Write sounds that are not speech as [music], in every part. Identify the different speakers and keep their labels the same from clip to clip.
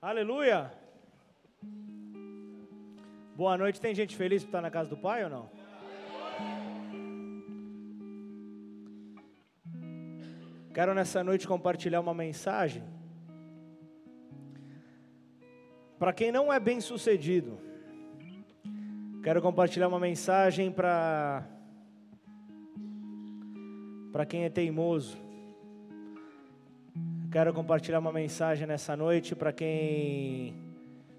Speaker 1: Aleluia! Boa noite. Tem gente feliz por estar na casa do Pai ou não? Quero nessa noite compartilhar uma mensagem para quem não é bem sucedido. Quero compartilhar uma mensagem para para quem é teimoso. Quero compartilhar uma mensagem nessa noite para quem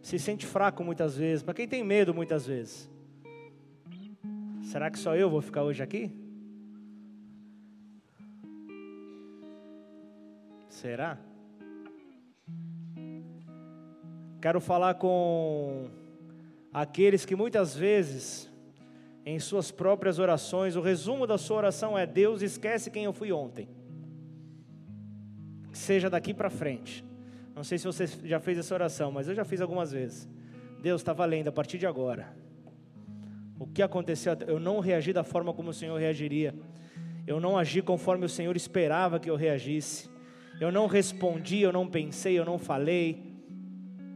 Speaker 1: se sente fraco muitas vezes, para quem tem medo muitas vezes. Será que só eu vou ficar hoje aqui? Será? Quero falar com aqueles que muitas vezes, em suas próprias orações, o resumo da sua oração é: Deus esquece quem eu fui ontem. Seja daqui para frente. Não sei se você já fez essa oração, mas eu já fiz algumas vezes. Deus está valendo a partir de agora. O que aconteceu? Eu não reagi da forma como o Senhor reagiria. Eu não agi conforme o Senhor esperava que eu reagisse. Eu não respondi, eu não pensei, eu não falei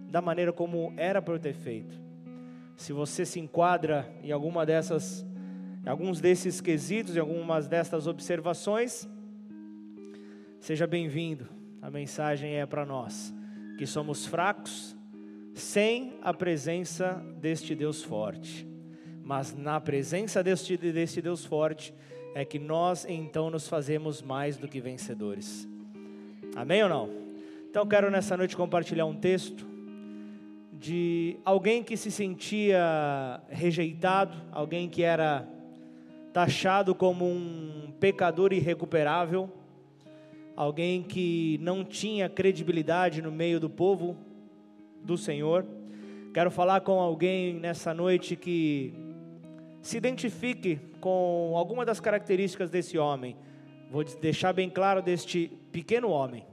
Speaker 1: da maneira como era para eu ter feito. Se você se enquadra em alguma dessas, em alguns desses quesitos, em algumas destas observações, seja bem-vindo. A mensagem é para nós, que somos fracos, sem a presença deste Deus forte. Mas na presença deste, deste Deus forte, é que nós então nos fazemos mais do que vencedores. Amém ou não? Então quero nessa noite compartilhar um texto de alguém que se sentia rejeitado, alguém que era taxado como um pecador irrecuperável, alguém que não tinha credibilidade no meio do povo do Senhor. Quero falar com alguém nessa noite que se identifique com alguma das características desse homem. Vou deixar bem claro deste pequeno homem.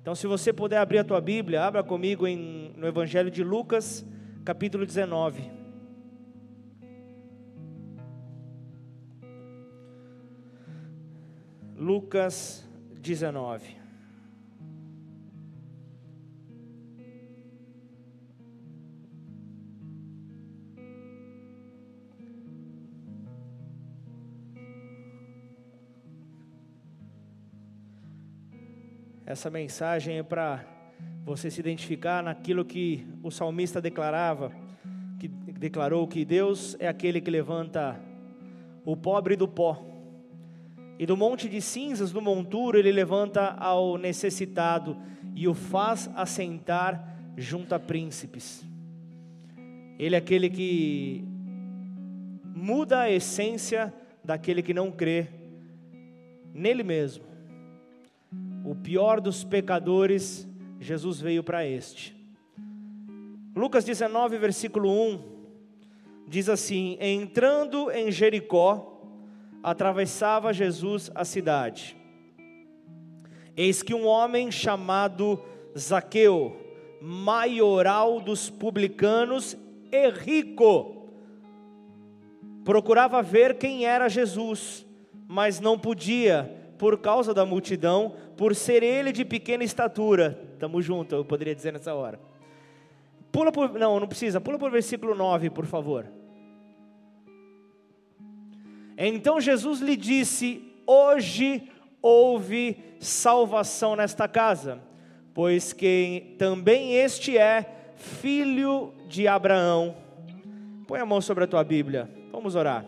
Speaker 1: Então, se você puder abrir a tua Bíblia, abra comigo em, no Evangelho de Lucas, capítulo 19. Lucas 19. Essa mensagem é para você se identificar naquilo que o salmista declarava, que declarou que Deus é aquele que levanta o pobre do pó. E do monte de cinzas do monturo ele levanta ao necessitado e o faz assentar junto a príncipes. Ele é aquele que muda a essência daquele que não crê nele mesmo o pior dos pecadores, Jesus veio para este. Lucas 19, versículo 1, diz assim: Entrando em Jericó, atravessava Jesus a cidade. Eis que um homem chamado Zaqueu, maioral dos publicanos e rico, procurava ver quem era Jesus, mas não podia, por causa da multidão, por ser ele de pequena estatura. Tamo junto, eu poderia dizer nessa hora. Pula por, não, não precisa. Pula por versículo 9, por favor. Então Jesus lhe disse: Hoje houve salvação nesta casa, pois que também este é filho de Abraão. Põe a mão sobre a tua Bíblia. Vamos orar.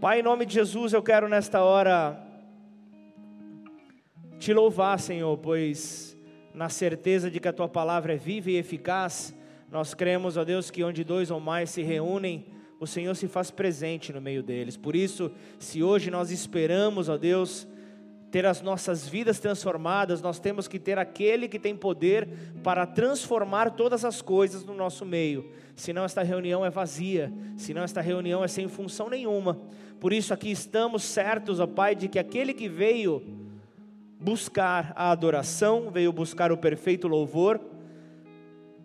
Speaker 1: Pai, em nome de Jesus, eu quero nesta hora te louvar, Senhor, pois na certeza de que a tua palavra é viva e eficaz, nós cremos, ó Deus, que onde dois ou mais se reúnem, o Senhor se faz presente no meio deles. Por isso, se hoje nós esperamos, ó Deus, ter as nossas vidas transformadas, nós temos que ter aquele que tem poder para transformar todas as coisas no nosso meio. Senão esta reunião é vazia, senão esta reunião é sem função nenhuma. Por isso aqui estamos certos, ó Pai, de que aquele que veio buscar a adoração, veio buscar o perfeito louvor.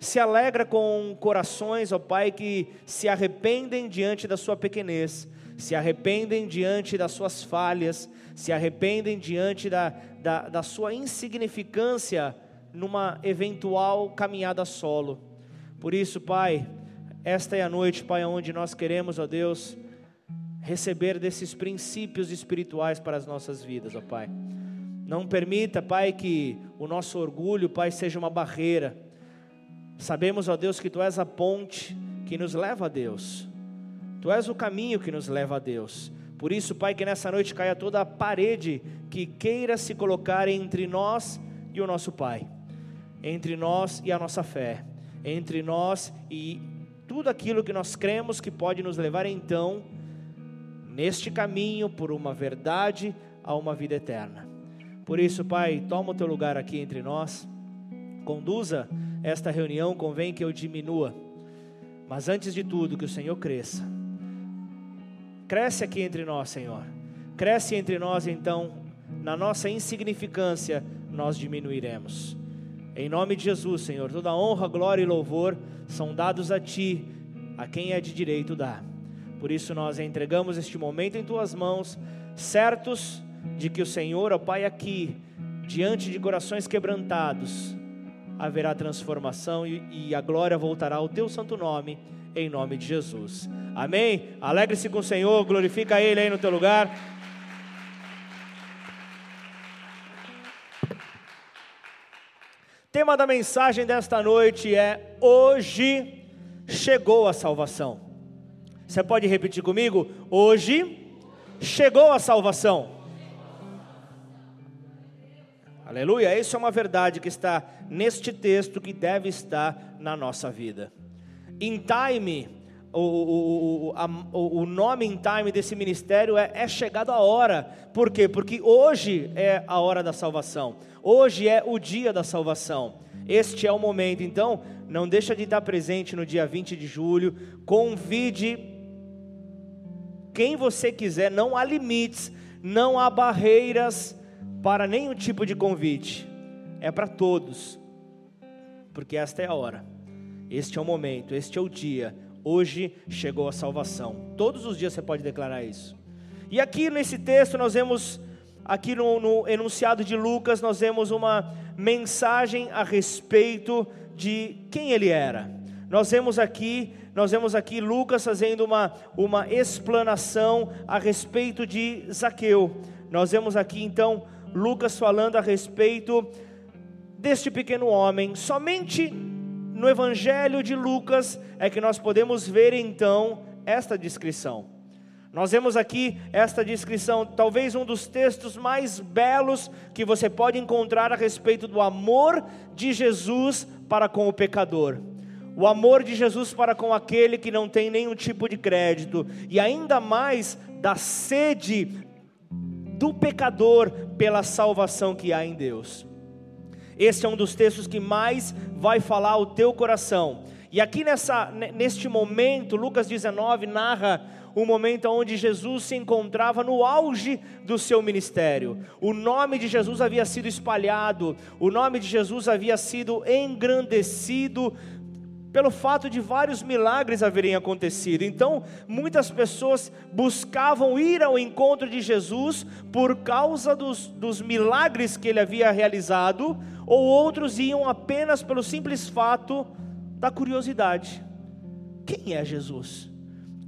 Speaker 1: Se alegra com corações, ó Pai, que se arrependem diante da sua pequenez, se arrependem diante das suas falhas, se arrependem diante da, da, da sua insignificância numa eventual caminhada solo. Por isso, Pai, esta é a noite, Pai, onde nós queremos, ó Deus, receber desses princípios espirituais para as nossas vidas, ó Pai. Não permita, Pai, que o nosso orgulho, Pai, seja uma barreira. Sabemos, ó Deus, que Tu és a ponte que nos leva a Deus. Tu és o caminho que nos leva a Deus. Por isso, Pai, que nessa noite caia toda a parede que queira se colocar entre nós e o nosso Pai, entre nós e a nossa fé, entre nós e tudo aquilo que nós cremos que pode nos levar então neste caminho por uma verdade a uma vida eterna. Por isso, Pai, toma o teu lugar aqui entre nós, conduza esta reunião, convém que eu diminua, mas antes de tudo, que o Senhor cresça Cresce aqui entre nós, Senhor. Cresce entre nós, então, na nossa insignificância, nós diminuiremos. Em nome de Jesus, Senhor, toda honra, glória e louvor são dados a Ti, a quem é de direito dar. Por isso nós entregamos este momento em Tuas mãos, certos de que o Senhor, ó Pai, aqui, diante de corações quebrantados, haverá transformação e, e a glória voltará ao Teu santo nome, em nome de Jesus. Amém? Alegre-se com o Senhor, glorifica Ele aí no teu lugar. Tema da mensagem desta noite é: Hoje chegou a salvação. Você pode repetir comigo? Hoje chegou a salvação. Aleluia, isso é uma verdade que está neste texto que deve estar na nossa vida. In time o, o, a, o, nome em time desse ministério é, é chegado a hora. Por quê? Porque hoje é a hora da salvação. Hoje é o dia da salvação. Este é o momento. Então, não deixa de estar presente no dia 20 de julho. Convide quem você quiser. Não há limites, não há barreiras para nenhum tipo de convite. É para todos. Porque esta é a hora. Este é o momento, este é o dia hoje chegou a salvação. Todos os dias você pode declarar isso. E aqui nesse texto nós vemos, aqui no, no enunciado de Lucas, nós vemos uma mensagem a respeito de quem ele era. Nós vemos aqui, nós vemos aqui Lucas fazendo uma, uma explanação a respeito de Zaqueu. Nós vemos aqui então Lucas falando a respeito deste pequeno homem. Somente no Evangelho de Lucas é que nós podemos ver então esta descrição. Nós vemos aqui esta descrição, talvez um dos textos mais belos que você pode encontrar a respeito do amor de Jesus para com o pecador. O amor de Jesus para com aquele que não tem nenhum tipo de crédito, e ainda mais da sede do pecador pela salvação que há em Deus. Esse é um dos textos que mais vai falar ao teu coração. E aqui nessa, neste momento, Lucas 19 narra o momento onde Jesus se encontrava no auge do seu ministério. O nome de Jesus havia sido espalhado, o nome de Jesus havia sido engrandecido pelo fato de vários milagres haverem acontecido. Então, muitas pessoas buscavam ir ao encontro de Jesus por causa dos, dos milagres que ele havia realizado, ou outros iam apenas pelo simples fato da curiosidade. Quem é Jesus?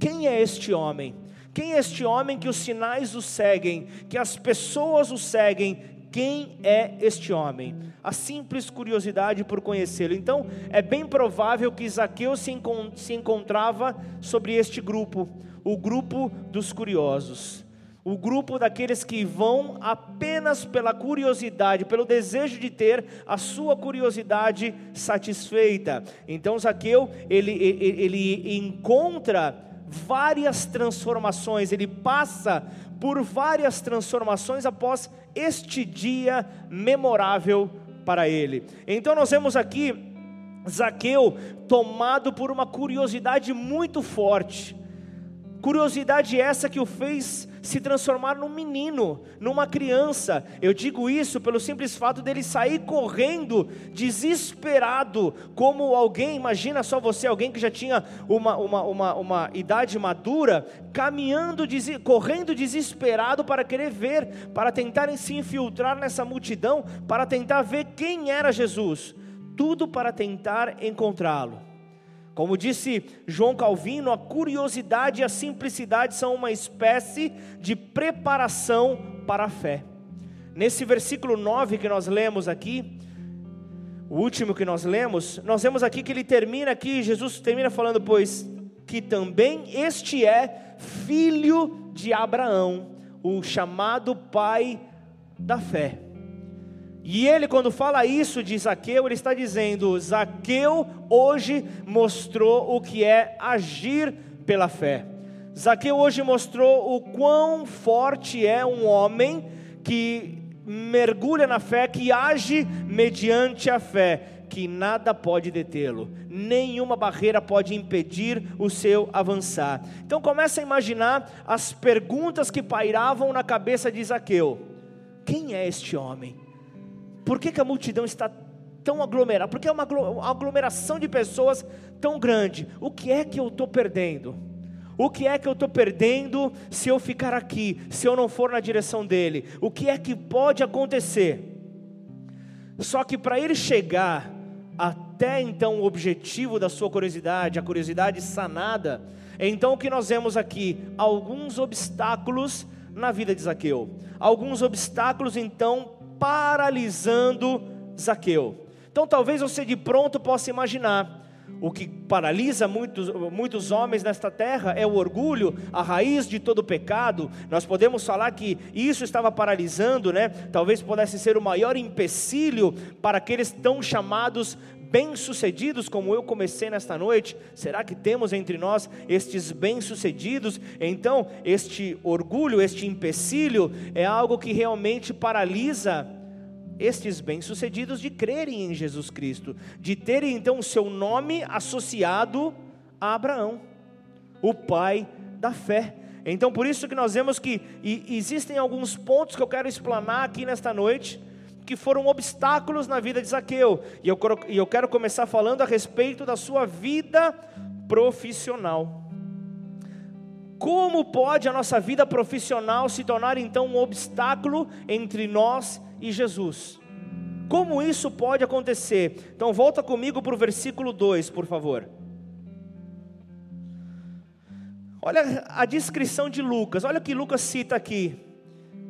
Speaker 1: Quem é este homem? Quem é este homem que os sinais o seguem, que as pessoas o seguem, quem é este homem, a simples curiosidade por conhecê-lo. Então, é bem provável que Zaqueu se, encont se encontrava sobre este grupo, o grupo dos curiosos, o grupo daqueles que vão apenas pela curiosidade, pelo desejo de ter a sua curiosidade satisfeita. Então, Zaqueu, ele, ele, ele encontra várias transformações, ele passa por várias transformações após este dia memorável para ele. Então nós vemos aqui Zaqueu tomado por uma curiosidade muito forte. Curiosidade essa que o fez se transformar num menino, numa criança. Eu digo isso pelo simples fato dele sair correndo, desesperado, como alguém, imagina só você, alguém que já tinha uma, uma, uma, uma idade madura, caminhando, correndo desesperado para querer ver, para tentarem se infiltrar nessa multidão, para tentar ver quem era Jesus. Tudo para tentar encontrá-lo. Como disse João Calvino, a curiosidade e a simplicidade são uma espécie de preparação para a fé. Nesse versículo 9 que nós lemos aqui, o último que nós lemos, nós vemos aqui que ele termina aqui, Jesus termina falando, pois que também este é filho de Abraão, o chamado pai da fé. E ele, quando fala isso de Zaqueu, ele está dizendo: Zaqueu hoje mostrou o que é agir pela fé. Zaqueu hoje mostrou o quão forte é um homem que mergulha na fé, que age mediante a fé, que nada pode detê-lo, nenhuma barreira pode impedir o seu avançar. Então começa a imaginar as perguntas que pairavam na cabeça de Zaqueu: quem é este homem? Por que, que a multidão está tão aglomerada? Porque é uma aglomeração de pessoas tão grande. O que é que eu estou perdendo? O que é que eu estou perdendo se eu ficar aqui, se eu não for na direção dele? O que é que pode acontecer? Só que para ele chegar até então o objetivo da sua curiosidade, a curiosidade sanada, então o que nós vemos aqui? Alguns obstáculos na vida de Zaqueu. Alguns obstáculos então paralisando Zaqueu. Então talvez você de pronto possa imaginar. O que paralisa muitos, muitos homens nesta terra é o orgulho, a raiz de todo pecado. Nós podemos falar que isso estava paralisando, né? Talvez pudesse ser o maior empecilho para aqueles tão chamados bem-sucedidos, como eu comecei nesta noite? Será que temos entre nós estes bem-sucedidos? Então, este orgulho, este empecilho, é algo que realmente paralisa estes bem-sucedidos de crerem em Jesus Cristo, de terem então o seu nome associado a Abraão, o pai da fé. Então, por isso que nós vemos que existem alguns pontos que eu quero explanar aqui nesta noite que foram obstáculos na vida de Zaqueu. E eu, e eu quero começar falando a respeito da sua vida profissional. Como pode a nossa vida profissional se tornar então um obstáculo entre nós e Jesus? Como isso pode acontecer? Então volta comigo para o versículo 2, por favor. Olha a descrição de Lucas, olha o que Lucas cita aqui.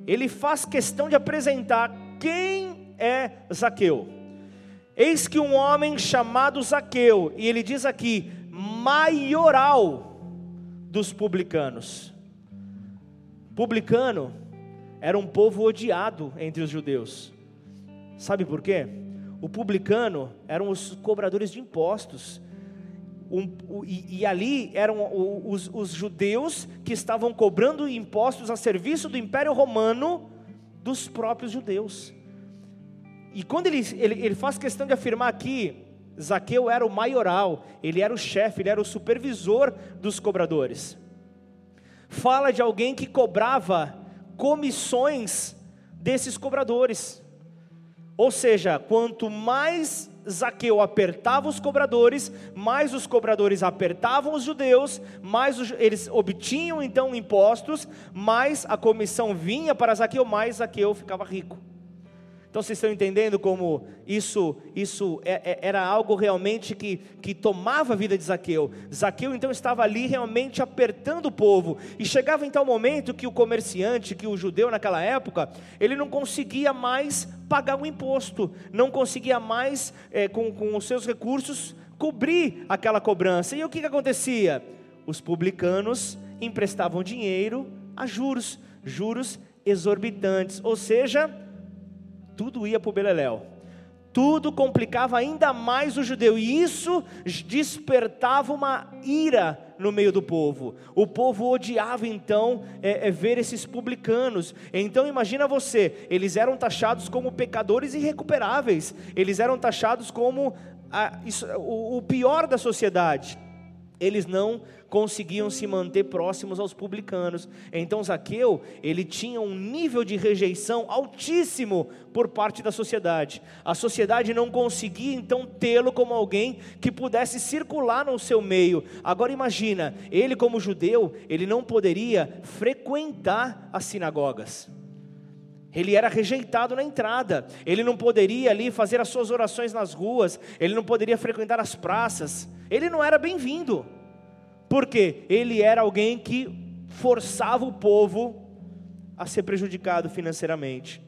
Speaker 1: Ele faz questão de apresentar quem é Zaqueu? Eis que um homem chamado Zaqueu, e ele diz aqui, maioral dos publicanos. Publicano era um povo odiado entre os judeus. Sabe por quê? O publicano eram os cobradores de impostos. Um, e, e, ali eram os, os judeus que estavam cobrando impostos a serviço do Império Romano dos próprios judeus. E quando ele, ele, ele faz questão de afirmar aqui, Zaqueu era o maioral, ele era o chefe, ele era o supervisor dos cobradores. Fala de alguém que cobrava comissões desses cobradores. Ou seja, quanto mais Zaqueu apertava os cobradores, mais os cobradores apertavam os judeus, mais os, eles obtinham então impostos, mais a comissão vinha para Zaqueu, mais Zaqueu ficava rico. Então vocês estão entendendo como isso, isso é, é, era algo realmente que, que tomava a vida de Zaqueu. Zaqueu então estava ali realmente apertando o povo. E chegava então o momento que o comerciante, que o judeu naquela época, ele não conseguia mais pagar o imposto, não conseguia mais, é, com, com os seus recursos, cobrir aquela cobrança. E o que, que acontecia? Os publicanos emprestavam dinheiro a juros, juros exorbitantes, ou seja, tudo ia para o Beleléu. Tudo complicava ainda mais o judeu, e isso despertava uma ira no meio do povo. O povo odiava então é, é, ver esses publicanos. Então imagina você, eles eram taxados como pecadores irrecuperáveis, eles eram taxados como a, isso, o, o pior da sociedade. Eles não conseguiam se manter próximos aos publicanos. Então Zaqueu, ele tinha um nível de rejeição altíssimo por parte da sociedade. A sociedade não conseguia então tê-lo como alguém que pudesse circular no seu meio. Agora imagina, ele como judeu, ele não poderia frequentar as sinagogas. Ele era rejeitado na entrada, ele não poderia ali fazer as suas orações nas ruas, ele não poderia frequentar as praças, ele não era bem-vindo, porque ele era alguém que forçava o povo a ser prejudicado financeiramente.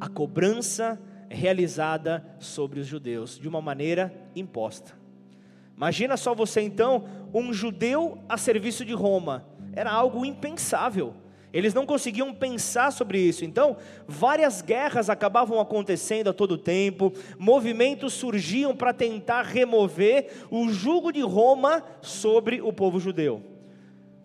Speaker 1: A cobrança realizada sobre os judeus de uma maneira imposta. Imagina só você então, um judeu a serviço de Roma, era algo impensável. Eles não conseguiam pensar sobre isso. Então, várias guerras acabavam acontecendo a todo tempo, movimentos surgiam para tentar remover o jugo de Roma sobre o povo judeu.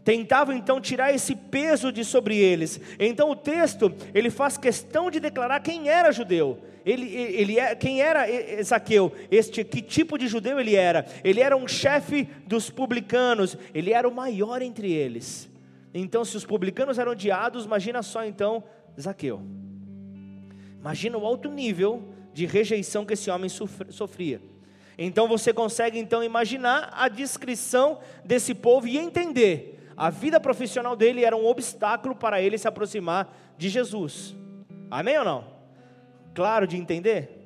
Speaker 1: Tentavam então tirar esse peso de sobre eles. Então o texto ele faz questão de declarar quem era judeu. Ele, ele é, quem era Zaqueu? Este que tipo de judeu ele era? Ele era um chefe dos publicanos. Ele era o maior entre eles. Então, se os publicanos eram odiados, imagina só então Zaqueu. Imagina o alto nível de rejeição que esse homem sofria. Então você consegue então imaginar a descrição desse povo e entender. A vida profissional dele era um obstáculo para ele se aproximar de Jesus. Amém ou não? Claro de entender?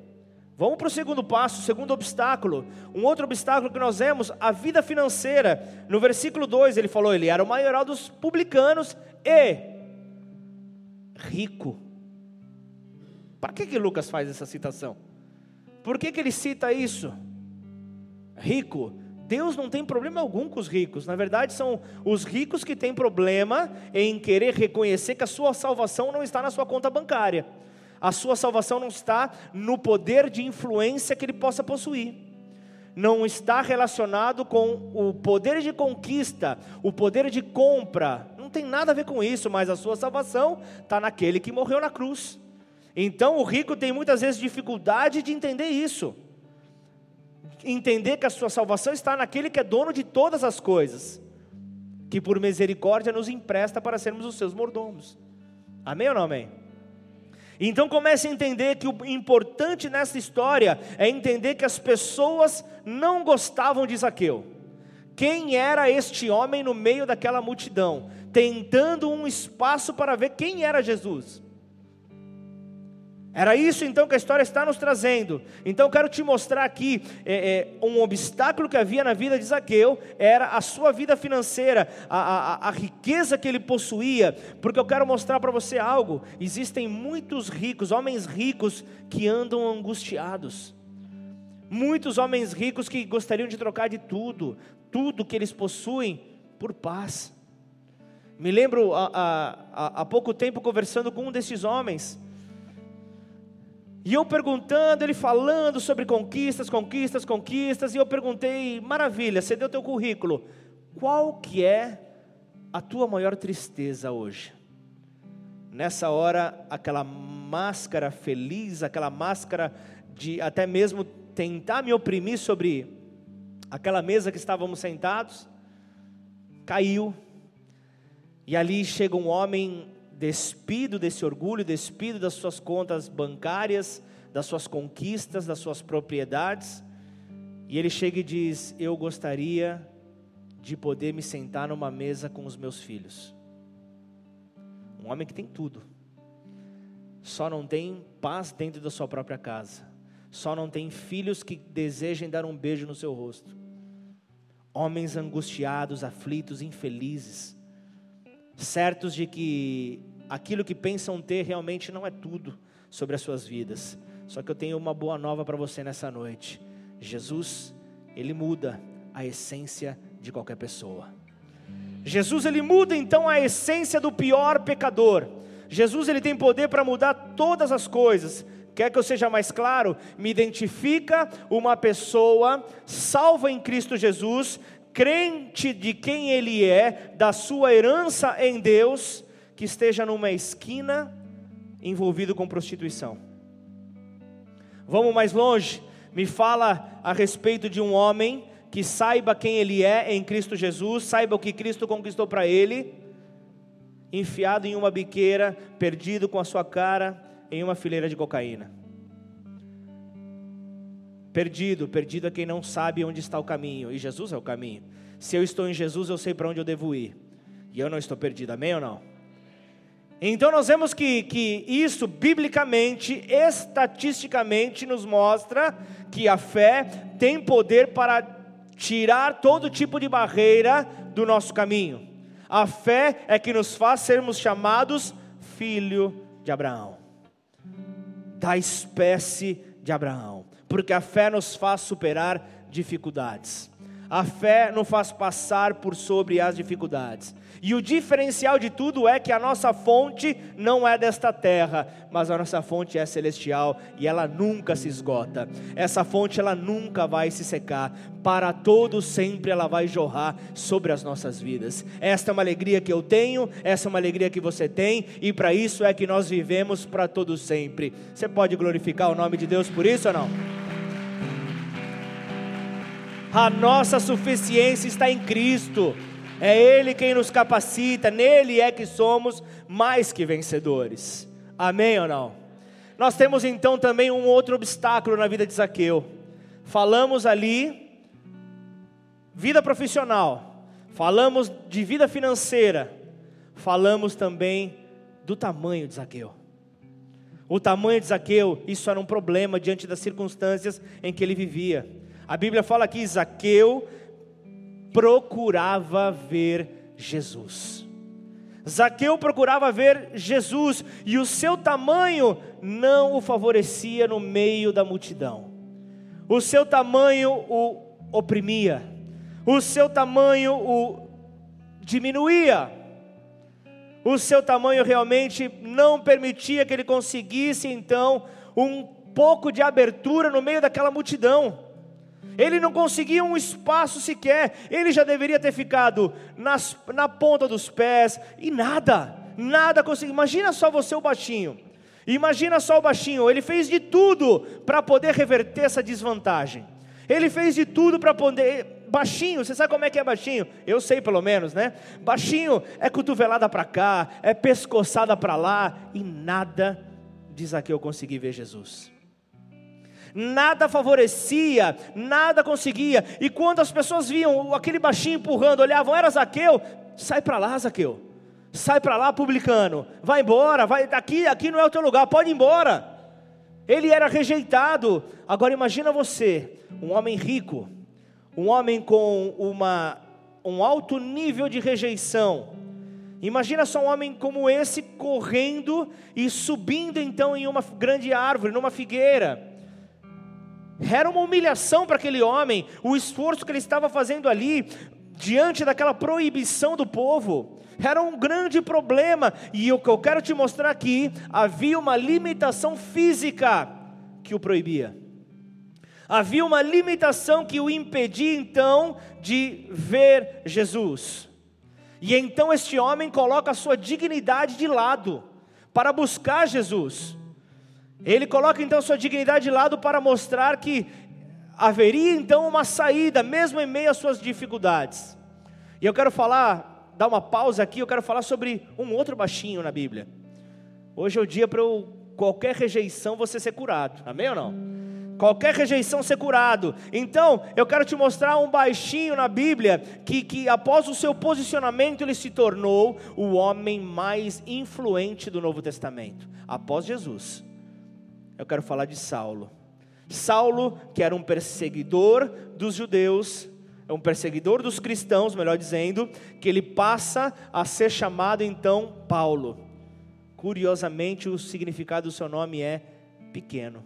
Speaker 1: Vamos para o segundo passo, o segundo obstáculo. Um outro obstáculo que nós vemos, a vida financeira. No versículo 2 ele falou: ele era o maioral dos publicanos e rico. Para que, que Lucas faz essa citação? Por que, que ele cita isso? Rico. Deus não tem problema algum com os ricos. Na verdade, são os ricos que têm problema em querer reconhecer que a sua salvação não está na sua conta bancária a sua salvação não está no poder de influência que ele possa possuir. Não está relacionado com o poder de conquista, o poder de compra. Não tem nada a ver com isso, mas a sua salvação está naquele que morreu na cruz. Então o rico tem muitas vezes dificuldade de entender isso. Entender que a sua salvação está naquele que é dono de todas as coisas, que por misericórdia nos empresta para sermos os seus mordomos. Amém ou não amém? Então comece a entender que o importante nessa história é entender que as pessoas não gostavam de Zaqueu. Quem era este homem no meio daquela multidão, tentando um espaço para ver quem era Jesus? Era isso então que a história está nos trazendo. Então eu quero te mostrar aqui é, é, um obstáculo que havia na vida de Zaqueu, era a sua vida financeira, a, a, a riqueza que ele possuía, porque eu quero mostrar para você algo. Existem muitos ricos, homens ricos, que andam angustiados. Muitos homens ricos que gostariam de trocar de tudo, tudo que eles possuem, por paz. Me lembro há pouco tempo conversando com um desses homens. E eu perguntando, ele falando sobre conquistas, conquistas, conquistas, e eu perguntei, maravilha, você deu teu currículo, qual que é a tua maior tristeza hoje? Nessa hora, aquela máscara feliz, aquela máscara de até mesmo tentar me oprimir sobre aquela mesa que estávamos sentados, caiu. E ali chega um homem despido desse orgulho, despido das suas contas bancárias, das suas conquistas, das suas propriedades, e ele chega e diz: Eu gostaria de poder me sentar numa mesa com os meus filhos. Um homem que tem tudo, só não tem paz dentro da sua própria casa, só não tem filhos que desejem dar um beijo no seu rosto. Homens angustiados, aflitos, infelizes, certos de que aquilo que pensam ter realmente não é tudo sobre as suas vidas. Só que eu tenho uma boa nova para você nessa noite. Jesus, ele muda a essência de qualquer pessoa. Jesus ele muda então a essência do pior pecador. Jesus ele tem poder para mudar todas as coisas. Quer que eu seja mais claro? Me identifica uma pessoa salva em Cristo Jesus, crente de quem ele é, da sua herança em Deus, que esteja numa esquina envolvido com prostituição. Vamos mais longe, me fala a respeito de um homem que saiba quem ele é em Cristo Jesus, saiba o que Cristo conquistou para ele, enfiado em uma biqueira, perdido com a sua cara em uma fileira de cocaína. Perdido, perdido é quem não sabe onde está o caminho, e Jesus é o caminho. Se eu estou em Jesus, eu sei para onde eu devo ir, e eu não estou perdido, amém ou não? Então nós vemos que, que isso, biblicamente, estatisticamente, nos mostra que a fé tem poder para tirar todo tipo de barreira do nosso caminho. A fé é que nos faz sermos chamados filho de Abraão, da espécie de Abraão, porque a fé nos faz superar dificuldades. A fé nos faz passar por sobre as dificuldades. E o diferencial de tudo é que a nossa fonte não é desta terra, mas a nossa fonte é celestial e ela nunca se esgota. Essa fonte ela nunca vai se secar. Para todos sempre ela vai jorrar sobre as nossas vidas. Esta é uma alegria que eu tenho, essa é uma alegria que você tem e para isso é que nós vivemos para todos sempre. Você pode glorificar o nome de Deus por isso ou não? A nossa suficiência está em Cristo. É Ele quem nos capacita, nele é que somos mais que vencedores. Amém ou não? Nós temos então também um outro obstáculo na vida de Zaqueu. Falamos ali, vida profissional, falamos de vida financeira, falamos também do tamanho de Zaqueu. O tamanho de Zaqueu, isso era um problema diante das circunstâncias em que ele vivia. A Bíblia fala que Zaqueu procurava ver Jesus. Zaqueu procurava ver Jesus e o seu tamanho não o favorecia no meio da multidão. O seu tamanho o oprimia. O seu tamanho o diminuía. O seu tamanho realmente não permitia que ele conseguisse então um pouco de abertura no meio daquela multidão. Ele não conseguia um espaço sequer, ele já deveria ter ficado nas, na ponta dos pés e nada, nada conseguiu. Imagina só você, o baixinho. Imagina só o baixinho, ele fez de tudo para poder reverter essa desvantagem. Ele fez de tudo para poder. Baixinho, você sabe como é que é baixinho? Eu sei pelo menos, né? Baixinho é cotovelada para cá, é pescoçada para lá e nada diz aqui eu consegui ver Jesus nada favorecia, nada conseguia. E quando as pessoas viam aquele baixinho empurrando, olhavam, era Zaqueu, sai para lá, Zaqueu. Sai para lá, publicano. Vai embora, vai aqui, aqui não é o teu lugar, pode ir embora. Ele era rejeitado. Agora imagina você, um homem rico, um homem com uma um alto nível de rejeição. Imagina só um homem como esse correndo e subindo então em uma grande árvore, numa figueira. Era uma humilhação para aquele homem, o esforço que ele estava fazendo ali, diante daquela proibição do povo. Era um grande problema, e o que eu quero te mostrar aqui, havia uma limitação física que o proibia. Havia uma limitação que o impedia então de ver Jesus. E então este homem coloca a sua dignidade de lado para buscar Jesus. Ele coloca então sua dignidade de lado para mostrar que haveria então uma saída, mesmo em meio às suas dificuldades. E eu quero falar, dar uma pausa aqui, eu quero falar sobre um outro baixinho na Bíblia. Hoje é o dia para qualquer rejeição você ser curado, amém ou não? Qualquer rejeição ser curado. Então, eu quero te mostrar um baixinho na Bíblia que, que após o seu posicionamento ele se tornou o homem mais influente do Novo Testamento, após Jesus eu quero falar de Saulo. Saulo, que era um perseguidor dos judeus, é um perseguidor dos cristãos, melhor dizendo, que ele passa a ser chamado então Paulo. Curiosamente, o significado do seu nome é pequeno.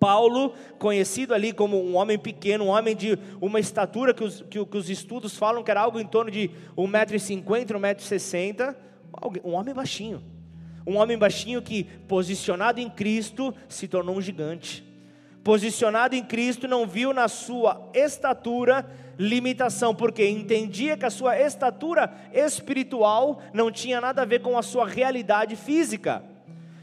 Speaker 1: Paulo, conhecido ali como um homem pequeno, um homem de uma estatura que os, que, que os estudos falam que era algo em torno de 1,50m, 1,60m, um homem baixinho. Um homem baixinho que, posicionado em Cristo, se tornou um gigante. Posicionado em Cristo, não viu na sua estatura limitação, porque entendia que a sua estatura espiritual não tinha nada a ver com a sua realidade física.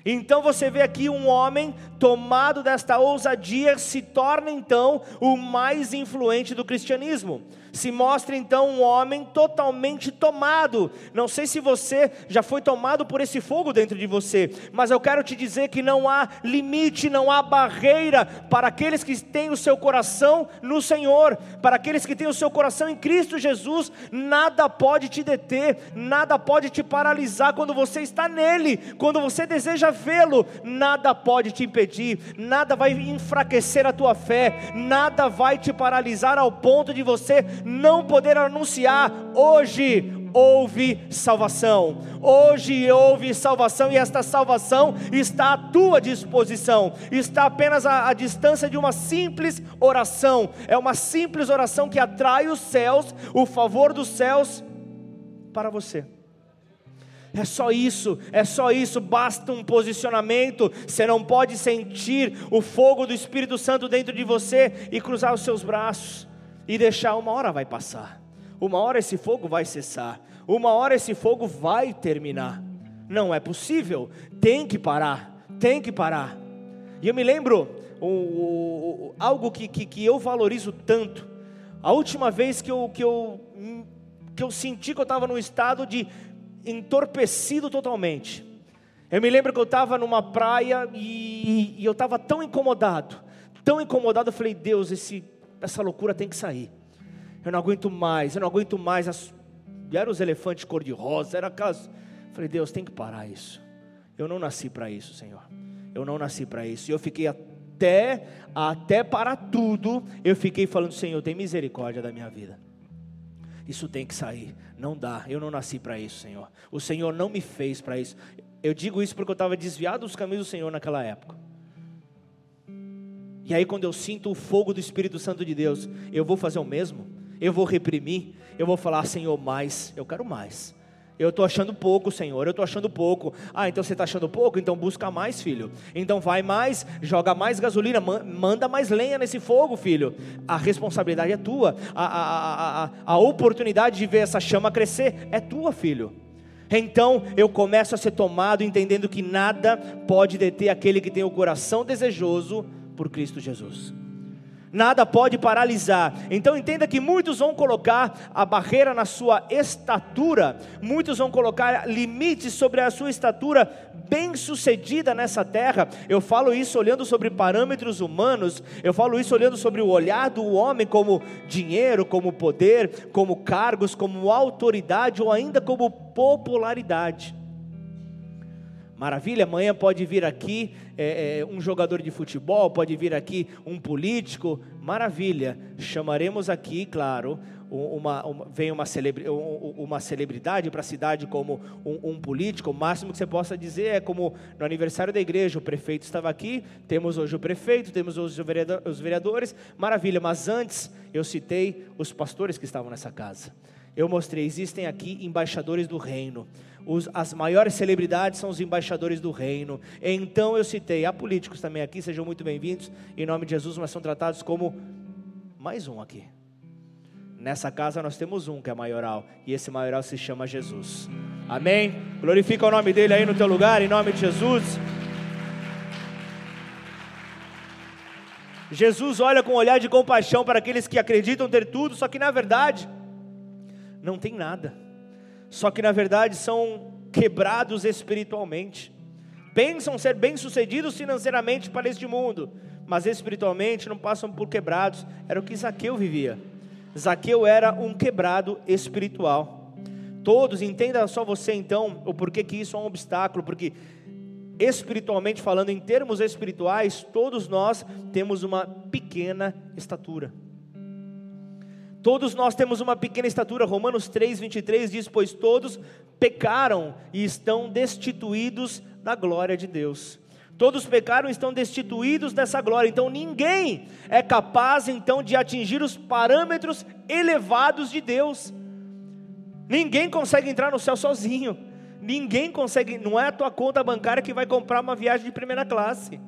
Speaker 1: Então você vê aqui um homem tomado desta ousadia se torna então o mais influente do cristianismo se mostra então um homem totalmente tomado. Não sei se você já foi tomado por esse fogo dentro de você, mas eu quero te dizer que não há limite, não há barreira para aqueles que têm o seu coração no Senhor, para aqueles que têm o seu coração em Cristo Jesus, nada pode te deter, nada pode te paralisar quando você está nele, quando você deseja vê-lo, nada pode te impedir, nada vai enfraquecer a tua fé, nada vai te paralisar ao ponto de você não poder anunciar hoje houve salvação. Hoje houve salvação e esta salvação está à tua disposição. Está apenas à, à, distância de uma simples oração. É uma simples oração que atrai os céus, o favor dos céus para você. É só isso, é só isso, basta um posicionamento. Você não pode sentir o fogo do Espírito Santo dentro de você e cruzar os seus braços e deixar, uma hora vai passar, uma hora esse fogo vai cessar, uma hora esse fogo vai terminar. Não é possível, tem que parar, tem que parar. E eu me lembro o, o, algo que, que, que, eu valorizo tanto. A última vez que eu, que eu, que eu senti que eu estava num estado de entorpecido totalmente. Eu me lembro que eu estava numa praia e, e eu estava tão incomodado, tão incomodado, eu falei, Deus, esse essa loucura tem que sair. Eu não aguento mais, eu não aguento mais. As... Os elefantes cor-de-rosa, era aquelas. Falei, Deus, tem que parar isso. Eu não nasci para isso, Senhor. Eu não nasci para isso. E eu fiquei até, até para tudo, eu fiquei falando, Senhor, tem misericórdia da minha vida. Isso tem que sair. Não dá. Eu não nasci para isso, Senhor. O Senhor não me fez para isso. Eu digo isso porque eu estava desviado dos caminhos do Senhor naquela época. E aí, quando eu sinto o fogo do Espírito Santo de Deus, eu vou fazer o mesmo? Eu vou reprimir? Eu vou falar, Senhor, mais, eu quero mais. Eu estou achando pouco, Senhor, eu estou achando pouco. Ah, então você está achando pouco? Então busca mais, filho. Então vai mais, joga mais gasolina, manda mais lenha nesse fogo, filho. A responsabilidade é tua. A, a, a, a oportunidade de ver essa chama crescer é tua, filho. Então eu começo a ser tomado entendendo que nada pode deter aquele que tem o coração desejoso por Cristo Jesus. Nada pode paralisar. Então entenda que muitos vão colocar a barreira na sua estatura, muitos vão colocar limites sobre a sua estatura bem-sucedida nessa terra. Eu falo isso olhando sobre parâmetros humanos, eu falo isso olhando sobre o olhar do homem como dinheiro, como poder, como cargos, como autoridade ou ainda como popularidade. Maravilha, amanhã pode vir aqui é, é, um jogador de futebol, pode vir aqui um político, maravilha. Chamaremos aqui, claro, uma, uma vem uma, celebri, uma celebridade para a cidade como um, um, político, o máximo que você possa dizer é como no aniversário da igreja, o prefeito estava aqui, temos hoje o prefeito, temos hoje os vereadores, maravilha, mas antes eu citei os pastores que estavam nessa casa. Eu mostrei, existem aqui embaixadores do reino os, as maiores celebridades são os embaixadores do reino. Então eu citei, há políticos também aqui, sejam muito bem-vindos, em nome de Jesus, mas são tratados como mais um aqui. Nessa casa nós temos um que é maioral, e esse maioral se chama Jesus. Amém? Glorifica o nome dele aí no teu lugar, em nome de Jesus. Jesus olha com um olhar de compaixão para aqueles que acreditam ter tudo, só que na verdade não tem nada só que na verdade são quebrados espiritualmente. Pensam ser bem-sucedidos financeiramente para este mundo, mas espiritualmente não passam por quebrados. Era o que Zaqueu vivia. Zaqueu era um quebrado espiritual. Todos, entenda só você então o porquê que isso é um obstáculo, porque espiritualmente falando, em termos espirituais, todos nós temos uma pequena estatura. Todos nós temos uma pequena estatura. Romanos 3, 23 diz: Pois todos pecaram e estão destituídos da glória de Deus. Todos pecaram e estão destituídos dessa glória. Então ninguém é capaz então de atingir os parâmetros elevados de Deus. Ninguém consegue entrar no céu sozinho. Ninguém consegue, não é a tua conta bancária que vai comprar uma viagem de primeira classe.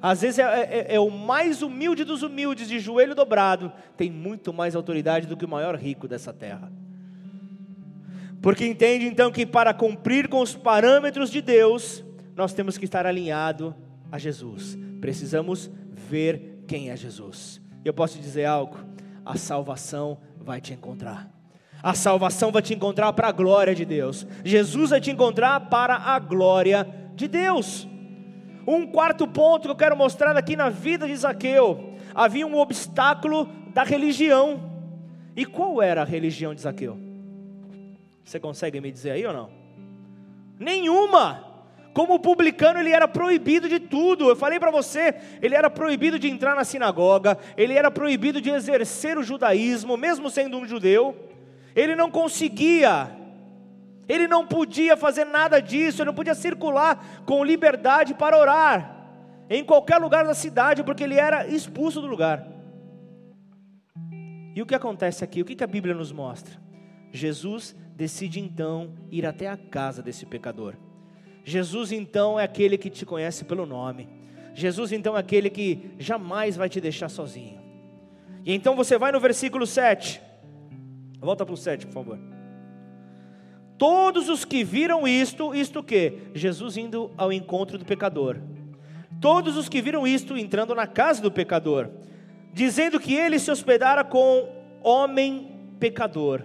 Speaker 1: Às vezes é, é, é, o mais humilde dos humildes, de joelho dobrado, tem muito mais autoridade do que o maior rico dessa terra. Porque entende então que para cumprir com os parâmetros de Deus, nós temos que estar alinhado a Jesus. Precisamos ver quem é Jesus. Eu posso te dizer algo: a salvação vai te encontrar. A salvação vai te encontrar para a glória de Deus. Jesus vai te encontrar para a glória de Deus. Um quarto ponto que eu quero mostrar aqui na vida de Zaqueu: havia um obstáculo da religião. E qual era a religião de Zaqueu? Você consegue me dizer aí ou não? Nenhuma! Como publicano, ele era proibido de tudo. Eu falei para você, ele era proibido de entrar na sinagoga, ele era proibido de exercer o judaísmo, mesmo sendo um judeu. Ele não conseguia, ele não podia fazer nada disso, ele não podia circular com liberdade para orar em qualquer lugar da cidade, porque ele era expulso do lugar. E o que acontece aqui? O que a Bíblia nos mostra? Jesus decide então ir até a casa desse pecador. Jesus então é aquele que te conhece pelo nome. Jesus então é aquele que jamais vai te deixar sozinho. E então você vai no versículo 7. Volta para o 7, por favor. Todos os que viram isto, isto que? Jesus indo ao encontro do pecador. Todos os que viram isto entrando na casa do pecador, dizendo que ele se hospedara com homem pecador.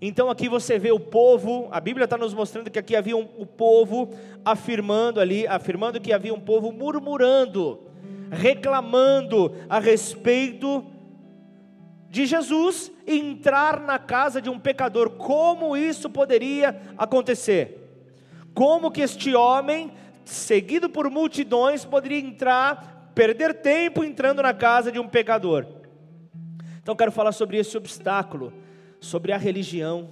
Speaker 1: Então aqui você vê o povo, a Bíblia está nos mostrando que aqui havia um, o povo afirmando ali, afirmando que havia um povo murmurando, reclamando a respeito de Jesus entrar na casa de um pecador. Como isso poderia acontecer? Como que este homem, seguido por multidões, poderia entrar, perder tempo entrando na casa de um pecador? Então quero falar sobre esse obstáculo sobre a religião.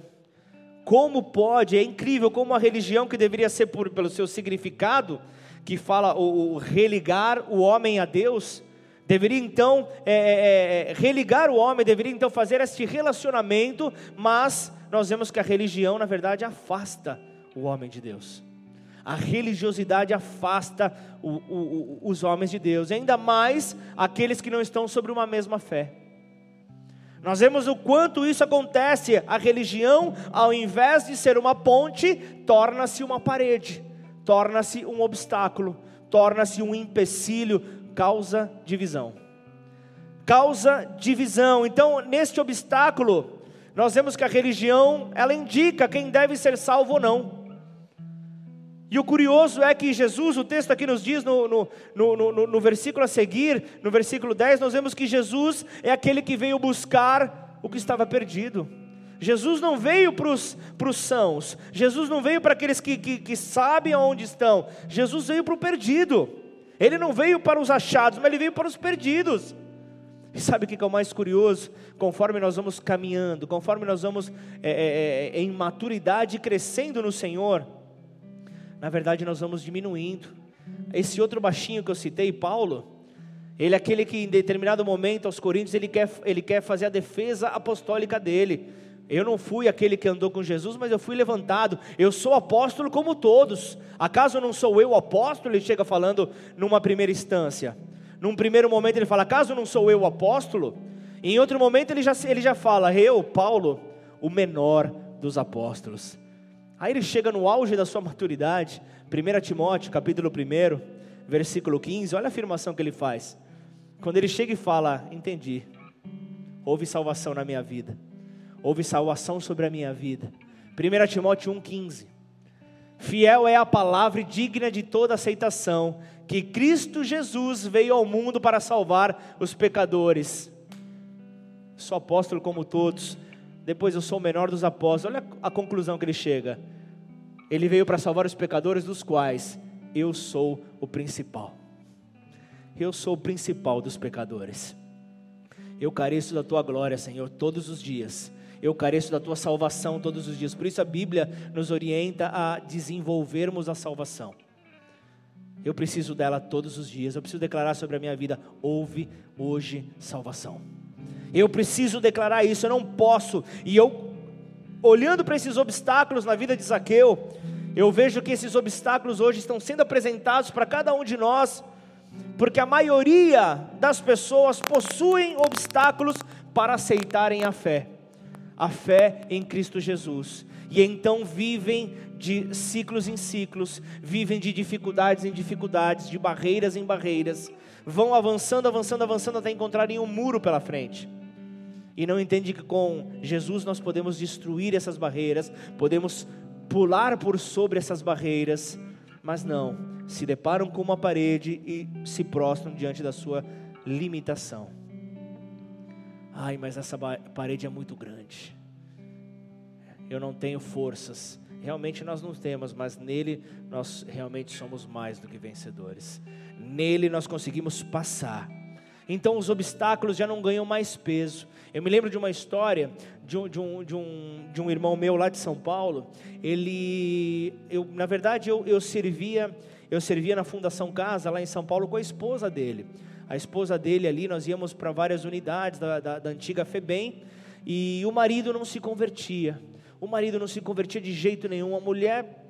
Speaker 1: Como pode, é incrível como a religião que deveria ser por, pelo seu significado, que fala o, o religar o homem a Deus, deveria então é, é, é, é, religar o homem, deveria então fazer este relacionamento, mas nós vemos que a religião, na verdade, afasta o homem de Deus. A religiosidade afasta o, o, os homens de Deus, ainda mais aqueles que não estão sobre uma mesma fé. Nós vemos o quanto isso acontece. A religião, ao invés de ser uma ponte, torna-se uma parede, torna-se um obstáculo, torna-se um empecilho, causa divisão. Causa divisão. Então, neste obstáculo, nós vemos que a religião, ela indica quem deve ser salvo ou não. E o curioso é que Jesus, o texto aqui nos diz, no, no, no, no, versículo a seguir, no versículo 10, nós vemos que Jesus é aquele que veio buscar o que estava perdido. Jesus não veio para os sãos, Jesus não veio para aqueles que, que, que sabem aonde estão, Jesus veio para o perdido. Ele não veio para os achados, mas ele veio para os perdidos. E sabe o que é o mais curioso? Conforme nós vamos caminhando, conforme nós vamos é, é, é, em maturidade crescendo no Senhor, na verdade nós vamos diminuindo. Esse outro baixinho que eu citei, Paulo, ele é aquele que em determinado momento aos Coríntios ele quer, ele quer fazer a defesa apostólica dele. Eu não fui aquele que andou com Jesus, mas eu fui levantado. Eu sou apóstolo como todos. Acaso não sou eu apóstolo? Ele chega falando numa primeira instância. Num primeiro momento ele fala: Acaso não sou eu apóstolo? Em outro momento ele já, ele já fala: Eu, Paulo, o menor dos apóstolos. Aí ele chega no auge da sua maturidade, 1 Timóteo, capítulo 1, versículo 15, olha a afirmação que ele faz. Quando ele chega e fala: Entendi, houve salvação na minha vida, houve salvação sobre a minha vida. 1 Timóteo 1,15: Fiel é a palavra e digna de toda aceitação, que Cristo Jesus veio ao mundo para salvar os pecadores. Sou apóstolo como todos, depois eu sou o menor dos apóstolos. Olha a conclusão que ele chega. Ele veio para salvar os pecadores, dos quais eu sou o principal. Eu sou o principal dos pecadores. Eu careço da tua glória, Senhor, todos os dias. Eu careço da tua salvação todos os dias. Por isso a Bíblia nos orienta a desenvolvermos a salvação. Eu preciso dela todos os dias. Eu preciso declarar sobre a minha vida: houve hoje salvação. Eu preciso declarar isso, eu não posso. E eu, olhando para esses obstáculos na vida de Zaqueu, eu vejo que esses obstáculos hoje estão sendo apresentados para cada um de nós, porque a maioria das pessoas possuem obstáculos para aceitarem a fé, a fé em Cristo Jesus, e então vivem de ciclos em ciclos, vivem de dificuldades em dificuldades, de barreiras em barreiras, vão avançando, avançando, avançando até encontrarem um muro pela frente. E não entende que com Jesus nós podemos destruir essas barreiras, podemos pular por sobre essas barreiras, mas não, se deparam com uma parede e se prostram diante da sua limitação. Ai, mas essa parede é muito grande. Eu não tenho forças. Realmente nós não temos, mas nele nós realmente somos mais do que vencedores. Nele nós conseguimos passar. Então os obstáculos já não ganham mais peso. Eu me lembro de uma história de um, de um, de um, de um irmão meu lá de São Paulo. Ele, eu, na verdade, eu, eu servia, eu servia na Fundação Casa lá em São Paulo com a esposa dele. A esposa dele ali, nós íamos para várias unidades da, da, da antiga FEBEM e o marido não se convertia. O marido não se convertia de jeito nenhum. A mulher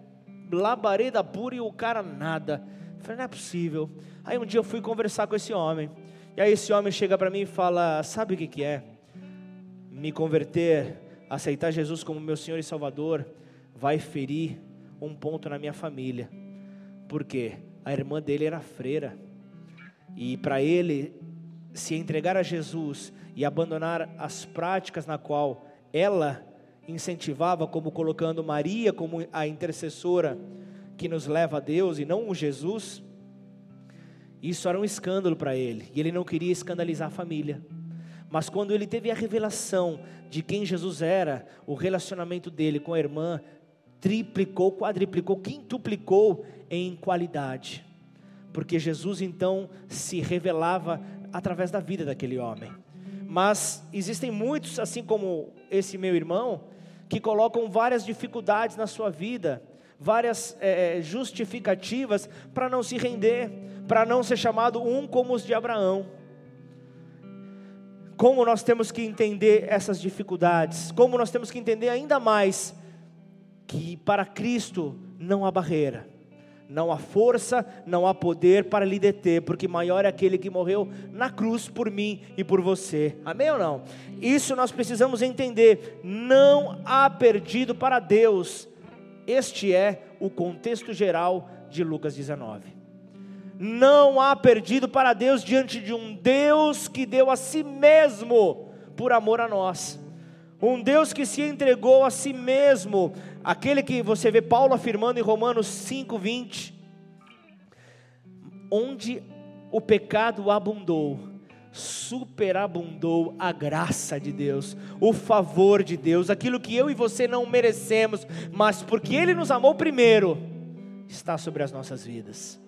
Speaker 1: labareda pura e o cara nada. Eu falei, não é possível. Aí um dia eu fui conversar com esse homem. E aí esse homem chega para mim e fala: Sabe o que, que é? Me converter, aceitar Jesus como meu Senhor e Salvador, vai ferir um ponto na minha família. Por quê? A irmã dele era freira. E para ele se entregar a Jesus e abandonar as práticas na qual ela incentivava, como colocando Maria como a intercessora que nos leva a Deus e não o Jesus, isso era um escândalo para ele, e ele não queria escandalizar a família. Mas quando ele teve a revelação de quem Jesus era, o relacionamento dele com a irmã triplicou, quadriplicou, quintuplicou em qualidade. Porque Jesus então se revelava através da vida daquele homem. Mas existem muitos, assim como esse meu irmão, que colocam várias dificuldades na sua vida, várias é, justificativas para não se render, para não ser chamado um como os de Abraão. Como nós temos que entender essas dificuldades, como nós temos que entender ainda mais que para Cristo não há barreira não há força, não há poder para lhe deter, porque maior é aquele que morreu na cruz por mim e por você. Amém ou não? Isso nós precisamos entender. Não há perdido para Deus. Este é o contexto geral de Lucas 19. Não há perdido para Deus diante de um Deus que deu a si mesmo por amor a nós. Um Deus que se entregou a si mesmo, aquele que você vê Paulo afirmando em Romanos 5:20, onde o pecado abundou, superabundou a graça de Deus, o favor de Deus, aquilo que eu e você não merecemos, mas porque ele nos amou primeiro, está sobre as nossas vidas.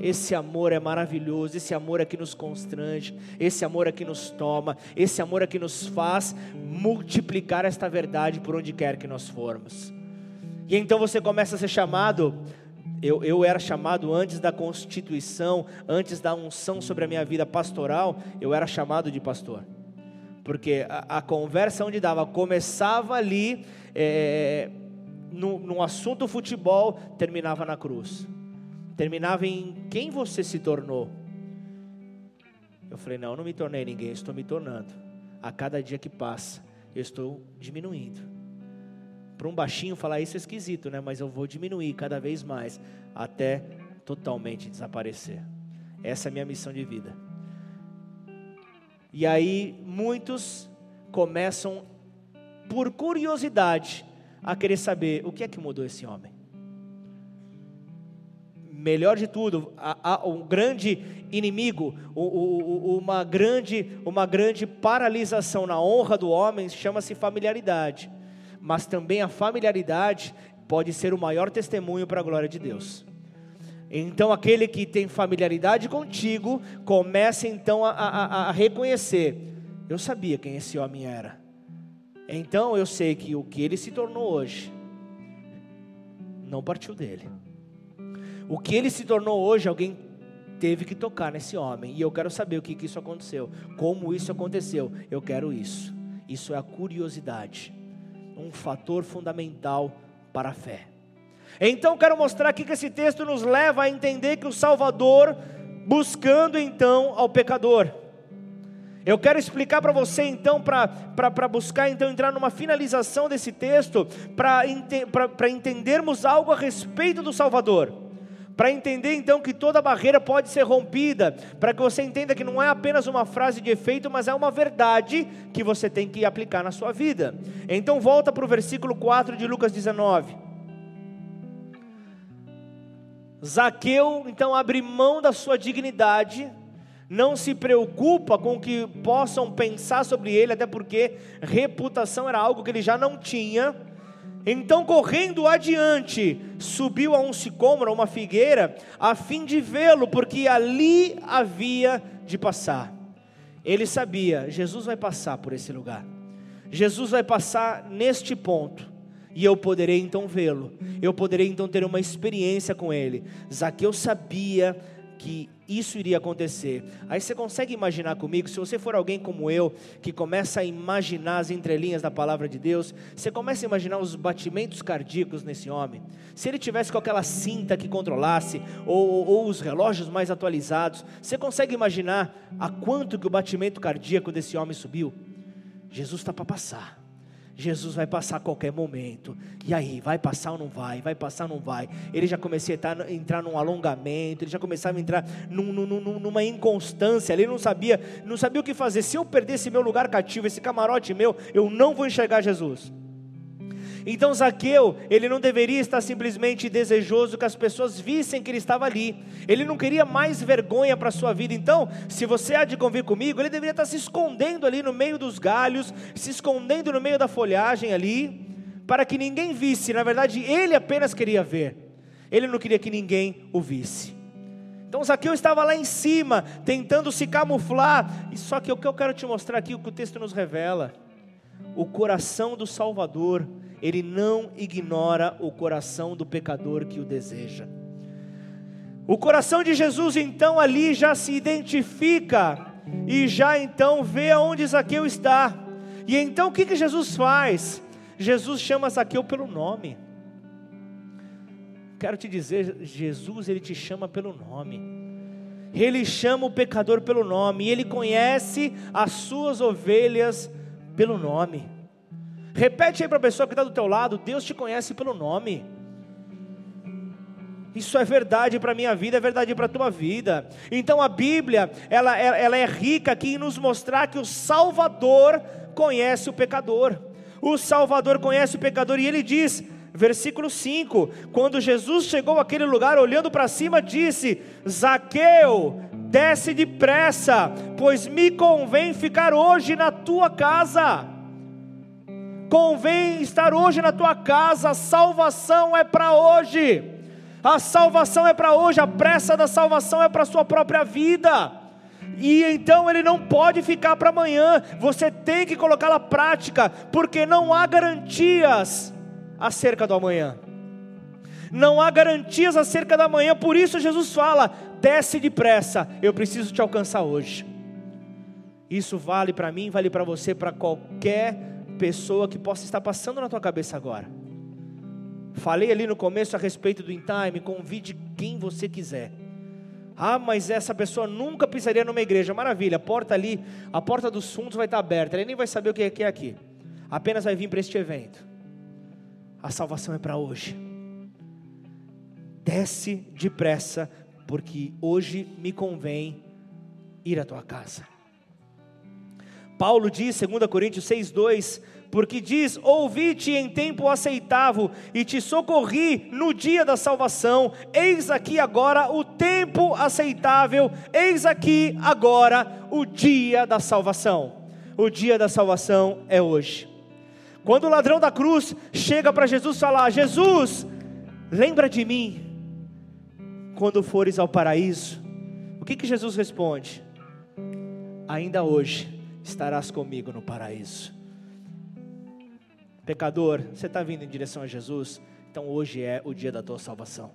Speaker 1: Esse amor é maravilhoso, esse amor é que nos constrange, esse amor é que nos toma, esse amor é que nos faz multiplicar esta verdade por onde quer que nós formos. E então você começa a ser chamado. Eu, eu era chamado antes da constituição, antes da unção sobre a minha vida pastoral, eu era chamado de pastor. Porque a, a conversa onde dava começava ali, é, no, no assunto futebol, terminava na cruz terminava em quem você se tornou. Eu falei: não, eu não me tornei ninguém, estou me tornando. A cada dia que passa, eu estou diminuindo. Para um baixinho falar isso é esquisito, né? Mas eu vou diminuir cada vez mais até totalmente desaparecer. Essa é a minha missão de vida. E aí muitos começam por curiosidade a querer saber o que é que mudou esse homem melhor de tudo, um grande inimigo, uma grande, uma grande paralisação na honra do homem chama-se familiaridade. Mas também a familiaridade pode ser o maior testemunho para a glória de Deus. Então, aquele que tem familiaridade contigo, começa então a, a, a reconhecer: eu sabia quem esse homem era. Então, eu sei que o que ele se tornou hoje não partiu dele. O que ele se tornou hoje, alguém teve que tocar nesse homem. E eu quero saber o que, que isso aconteceu. Como isso aconteceu. Eu quero isso. Isso é a curiosidade. Um fator fundamental para a fé. Então quero mostrar aqui que esse texto nos leva a entender que o Salvador buscando então ao pecador. Eu quero explicar para você então, para buscar então entrar numa finalização desse texto, para ente, entendermos algo a respeito do Salvador. Para entender então que toda barreira pode ser rompida, para que você entenda que não é apenas uma frase de efeito, mas é uma verdade que você tem que aplicar na sua vida. Então volta para o versículo 4 de Lucas 19. Zaqueu então abre mão da sua dignidade, não se preocupa com o que possam pensar sobre ele, até porque reputação era algo que ele já não tinha. Então, correndo adiante, subiu a um sicômoro, a uma figueira, a fim de vê-lo, porque ali havia de passar. Ele sabia, Jesus vai passar por esse lugar. Jesus vai passar neste ponto e eu poderei então vê-lo, eu poderei então ter uma experiência com ele. Zaqueu sabia que isso iria acontecer. Aí você consegue imaginar comigo, se você for alguém como eu, que começa a imaginar as entrelinhas da palavra de Deus, você começa a imaginar os batimentos cardíacos nesse homem. Se ele tivesse com aquela cinta que controlasse, ou, ou, os relógios mais atualizados, você consegue imaginar a quanto que o batimento cardíaco desse homem subiu? Jesus está para passar. Jesus vai passar a qualquer momento. E aí, vai passar ou não vai? Vai passar ou não vai? Ele já comecei a entrar num alongamento, ele já começava a entrar num, num, numa inconstância, ele não sabia, não sabia o que fazer. Se eu perdesse meu lugar cativo, esse camarote meu, eu não vou enxergar Jesus. Então Zaqueu, ele não deveria estar simplesmente desejoso que as pessoas vissem que ele estava ali. Ele não queria mais vergonha para a sua vida. Então, se você há de convir comigo, ele deveria estar se escondendo ali no meio dos galhos, se escondendo no meio da folhagem ali, para que ninguém visse. Na verdade, ele apenas queria ver. Ele não queria que ninguém o visse. Então Zaqueu estava lá em cima, tentando se camuflar. E só que o que eu quero te mostrar aqui, o que o texto nos revela, o coração do Salvador ele não ignora o coração do pecador que o deseja. O coração de Jesus então ali já se identifica e já então vê aonde Zaqueu está. E então o que, que Jesus faz? Jesus chama Zaqueu pelo nome. Quero te dizer, Jesus ele te chama pelo nome. Ele chama o pecador pelo nome, ele conhece as suas ovelhas pelo nome. Repete aí para a pessoa que está do teu lado: Deus te conhece pelo nome. Isso é verdade para a minha vida, é verdade para a tua vida. Então a Bíblia, ela, ela é rica aqui em nos mostrar que o Salvador conhece o pecador. O Salvador conhece o pecador e ele diz, versículo 5: quando Jesus chegou àquele lugar, olhando para cima, disse: Zaqueu, desce depressa, pois me convém ficar hoje na tua casa convém estar hoje na tua casa, a salvação é para hoje. A salvação é para hoje, a pressa da salvação é para a sua própria vida. E então ele não pode ficar para amanhã, você tem que colocá-la prática, porque não há garantias acerca do amanhã. Não há garantias acerca da manhã, por isso Jesus fala: desce depressa, eu preciso te alcançar hoje. Isso vale para mim, vale para você, para qualquer pessoa que possa estar passando na tua cabeça agora. Falei ali no começo a respeito do in-time, convide quem você quiser. Ah, mas essa pessoa nunca pisaria numa igreja. Maravilha, a porta ali, a porta dos fundos vai estar aberta. Ele nem vai saber o que é aqui. Apenas vai vir para este evento. A salvação é para hoje. Desce depressa, porque hoje me convém ir à tua casa. Paulo diz, 2 Coríntios 6,2: Porque diz: Ouvi-te em tempo aceitável e te socorri no dia da salvação. Eis aqui agora o tempo aceitável, eis aqui agora o dia da salvação. O dia da salvação é hoje. Quando o ladrão da cruz chega para Jesus falar: Jesus, lembra de mim quando fores ao paraíso. O que, que Jesus responde? Ainda hoje estarás comigo no paraíso. Pecador, você está vindo em direção a Jesus? Então hoje é o dia da tua salvação.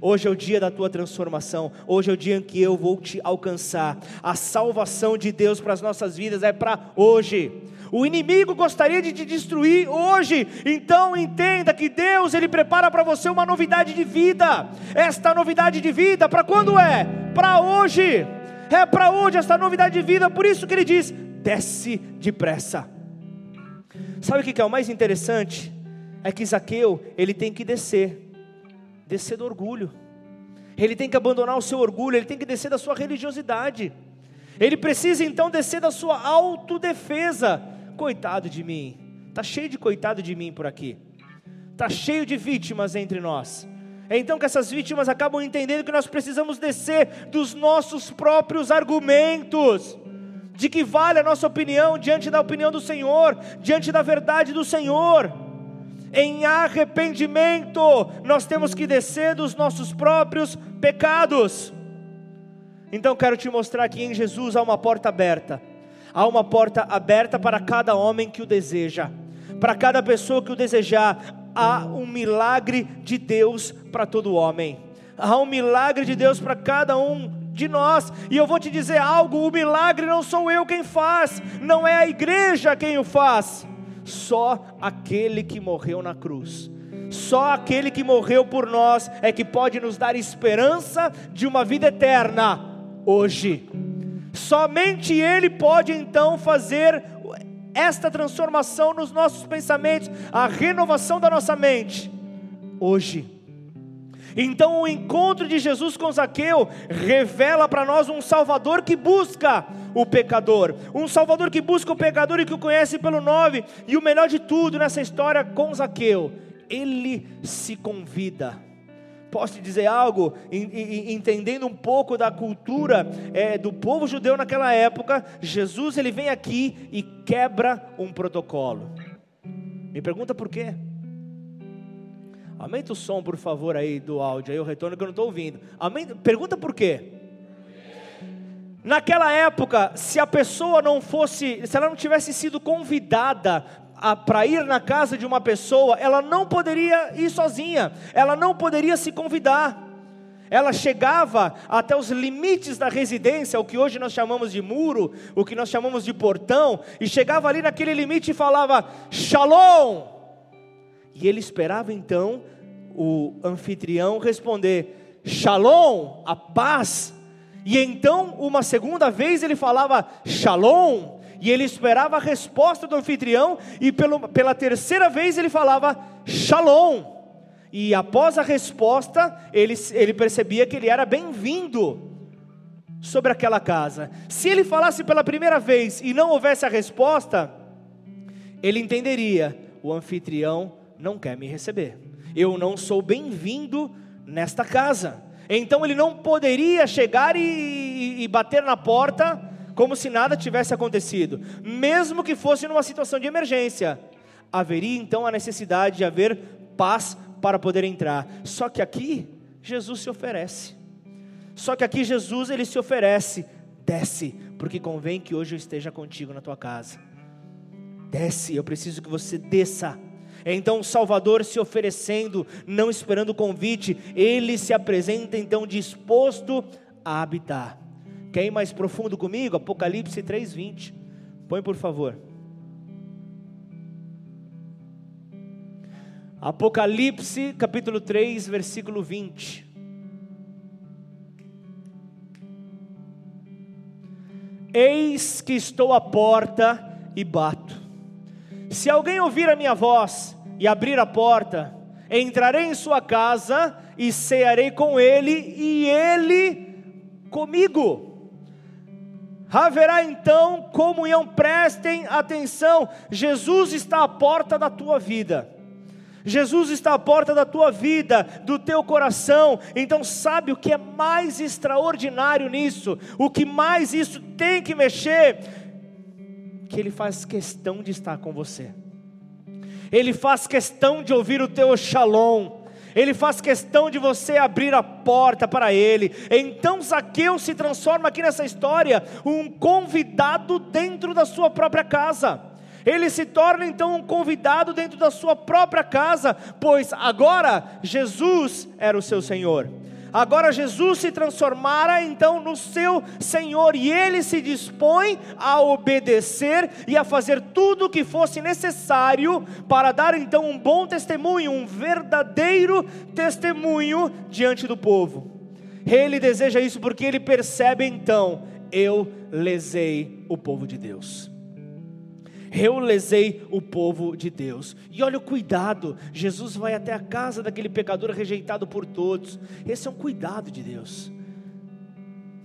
Speaker 1: Hoje é o dia da tua transformação. Hoje é o dia em que eu vou te alcançar. A salvação de Deus para as nossas vidas é para hoje. O inimigo gostaria de te destruir hoje. Então entenda que Deus ele prepara para você uma novidade de vida. Esta novidade de vida para quando é? Para hoje É para onde esta novidade de vida? Por isso que ele diz: desce depressa. Sabe o que é o mais interessante? É que Zaqueu, ele tem que descer, descer do orgulho. Ele tem que abandonar o seu orgulho, ele tem que descer da sua religiosidade. Ele precisa então descer da sua autodefesa. Coitado de mim. Tá cheio de coitado de mim por aqui. Tá cheio de vítimas entre nós. É então que essas vítimas acabam entendendo que nós precisamos descer dos nossos próprios argumentos de que vale a nossa opinião diante da opinião do Senhor, diante da verdade do Senhor. Em arrependimento, nós temos que descer dos nossos próprios pecados. Então quero te mostrar que em Jesus há uma porta aberta. Há uma porta aberta para cada homem que o deseja. Para cada pessoa que o desejar, há um milagre de Deus para todo homem. Há um milagre de Deus para cada um de nós. E eu vou te dizer algo: o milagre não sou eu quem faz, não é a igreja quem o faz, só aquele que morreu na cruz. Só aquele que morreu por nós é que pode nos dar esperança de uma vida eterna hoje. Somente Ele pode então fazer esta transformação nos nossos pensamentos, a renovação da nossa mente hoje. Então, o encontro de Jesus com Zaqueu revela para nós um Salvador que busca o pecador, um Salvador que busca o pecador e que o conhece pelo nome, e o melhor de tudo nessa história com Zaqueu, ele se convida. Posso te dizer algo? Entendendo um pouco da cultura é, do povo judeu naquela época, Jesus ele vem aqui e quebra um protocolo. Me pergunta por quê? Aumenta o som, por favor, aí do áudio, aí o retorno que eu não estou ouvindo. Aumenta, pergunta por quê? Naquela época, se a pessoa não fosse, se ela não tivesse sido convidada para ir na casa de uma pessoa, ela não poderia ir sozinha, ela não poderia se convidar. Ela chegava até os limites da residência, o que hoje nós chamamos de muro, o que nós chamamos de portão, e chegava ali naquele limite e falava: Shalom! E ele esperava então o anfitrião responder: Shalom, a paz. E então, uma segunda vez, ele falava Shalom, e ele esperava a resposta do anfitrião, e pelo, pela terceira vez ele falava Shalom. E após a resposta, ele, ele percebia que ele era bem-vindo sobre aquela casa. Se ele falasse pela primeira vez e não houvesse a resposta, ele entenderia: o anfitrião não quer me receber eu não sou bem-vindo nesta casa. Então ele não poderia chegar e, e, bater na porta como se nada tivesse acontecido, mesmo que fosse numa situação de emergência. Haveria então a necessidade de haver paz para poder entrar. Só que aqui Jesus se oferece. Só que aqui Jesus ele se oferece, desce, porque convém que hoje eu esteja contigo na tua casa. Desce, eu preciso que você desça então o Salvador se oferecendo, não esperando o convite, ele se apresenta então disposto a habitar. Quer ir mais profundo comigo? Apocalipse 3:20. Põe por favor. Apocalipse capítulo 3, versículo 20. Eis que estou à porta e bato. Se alguém ouvir a minha voz e abrir a porta, entrarei em sua casa e cearei com ele e ele comigo. Haverá então comunhão, prestem atenção, Jesus está à porta da tua vida. Jesus está à porta da tua vida, do teu coração. Então, sabe o que é mais extraordinário nisso? O que mais isso tem que mexer? Que Ele faz questão de estar com você, Ele faz questão de ouvir o teu shalom. Ele faz questão de você abrir a porta para Ele. Então Zaqueu se transforma aqui nessa história um convidado dentro da sua própria casa. Ele se torna então um convidado dentro da sua própria casa, pois agora Jesus era o seu Senhor. Agora Jesus se transformara então no seu Senhor e ele se dispõe a obedecer e a fazer tudo o que fosse necessário para dar então um bom testemunho, um verdadeiro testemunho diante do povo. Ele deseja isso porque ele percebe então, eu lesei o povo de Deus. Eu lesei o povo de Deus. E olha o cuidado. Jesus vai até a casa daquele pecador rejeitado por todos. Esse é um cuidado de Deus.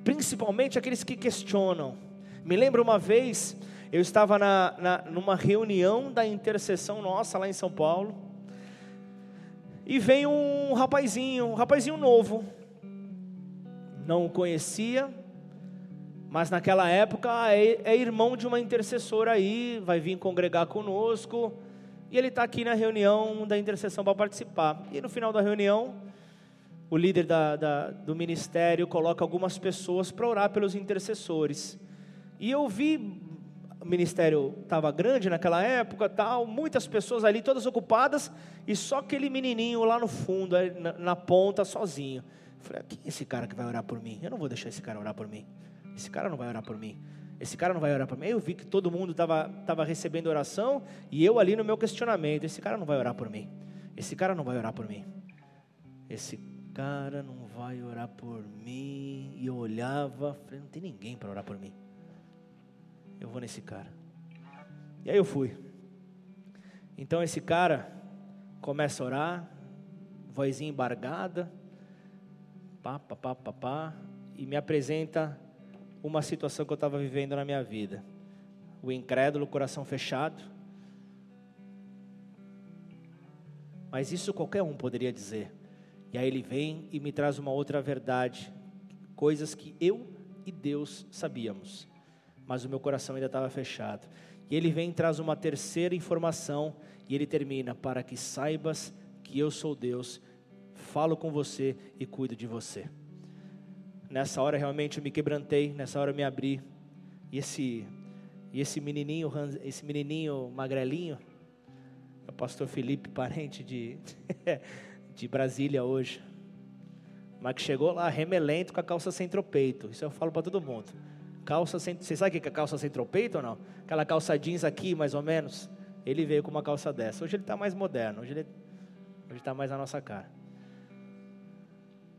Speaker 1: Principalmente aqueles que questionam. Me lembro uma vez, eu estava na, na, numa reunião da intercessão nossa lá em São Paulo. E vem um rapazinho, um rapazinho novo. Não o conhecia, mas naquela época é, é irmão de uma intercessora aí, vai vir congregar conosco, e ele está aqui na reunião da intercessão para participar. E no final da reunião, o líder da, da, do ministério coloca algumas pessoas para orar pelos intercessores. E eu vi, o ministério estava grande naquela época, tal, muitas pessoas ali, todas ocupadas, e só aquele menininho lá no fundo, na, na ponta, sozinho. Eu falei, quem é esse cara que vai orar por mim? Eu não vou deixar esse cara orar por mim. Esse cara não vai orar por mim. Esse cara não vai orar por mim. Eu vi que todo mundo estava tava recebendo oração e eu ali no meu questionamento. Esse cara não vai orar por mim. Esse cara não vai orar por mim. Esse cara não vai orar por mim. E eu olhava, falei, não tem ninguém para orar por mim. Eu vou nesse cara. E aí eu fui. Então esse cara começa a orar, vozinha embargada, pá, pá, pá, pá, pá, e me apresenta uma situação que eu estava vivendo na minha vida. O incrédulo, o coração fechado. Mas isso qualquer um poderia dizer. E aí ele vem e me traz uma outra verdade, coisas que eu e Deus sabíamos, mas o meu coração ainda estava fechado. E ele vem e traz uma terceira informação, e ele termina: para que saibas que eu sou Deus, falo com você e cuido de você. Nessa hora realmente eu me quebrantei, nessa hora eu me abri. E esse, e esse menininho, esse menininho magrelinho, o pastor Felipe, parente de, [laughs] de Brasília hoje. Mas que chegou lá remelento com a calça sem tropeito. Isso eu falo para todo mundo. Calça sem, você sabe o que é calça sem tropeito ou não? Aquela calça jeans aqui, mais ou menos. Ele veio com uma calça dessa. Hoje ele está mais moderno, hoje ele está mais na nossa cara.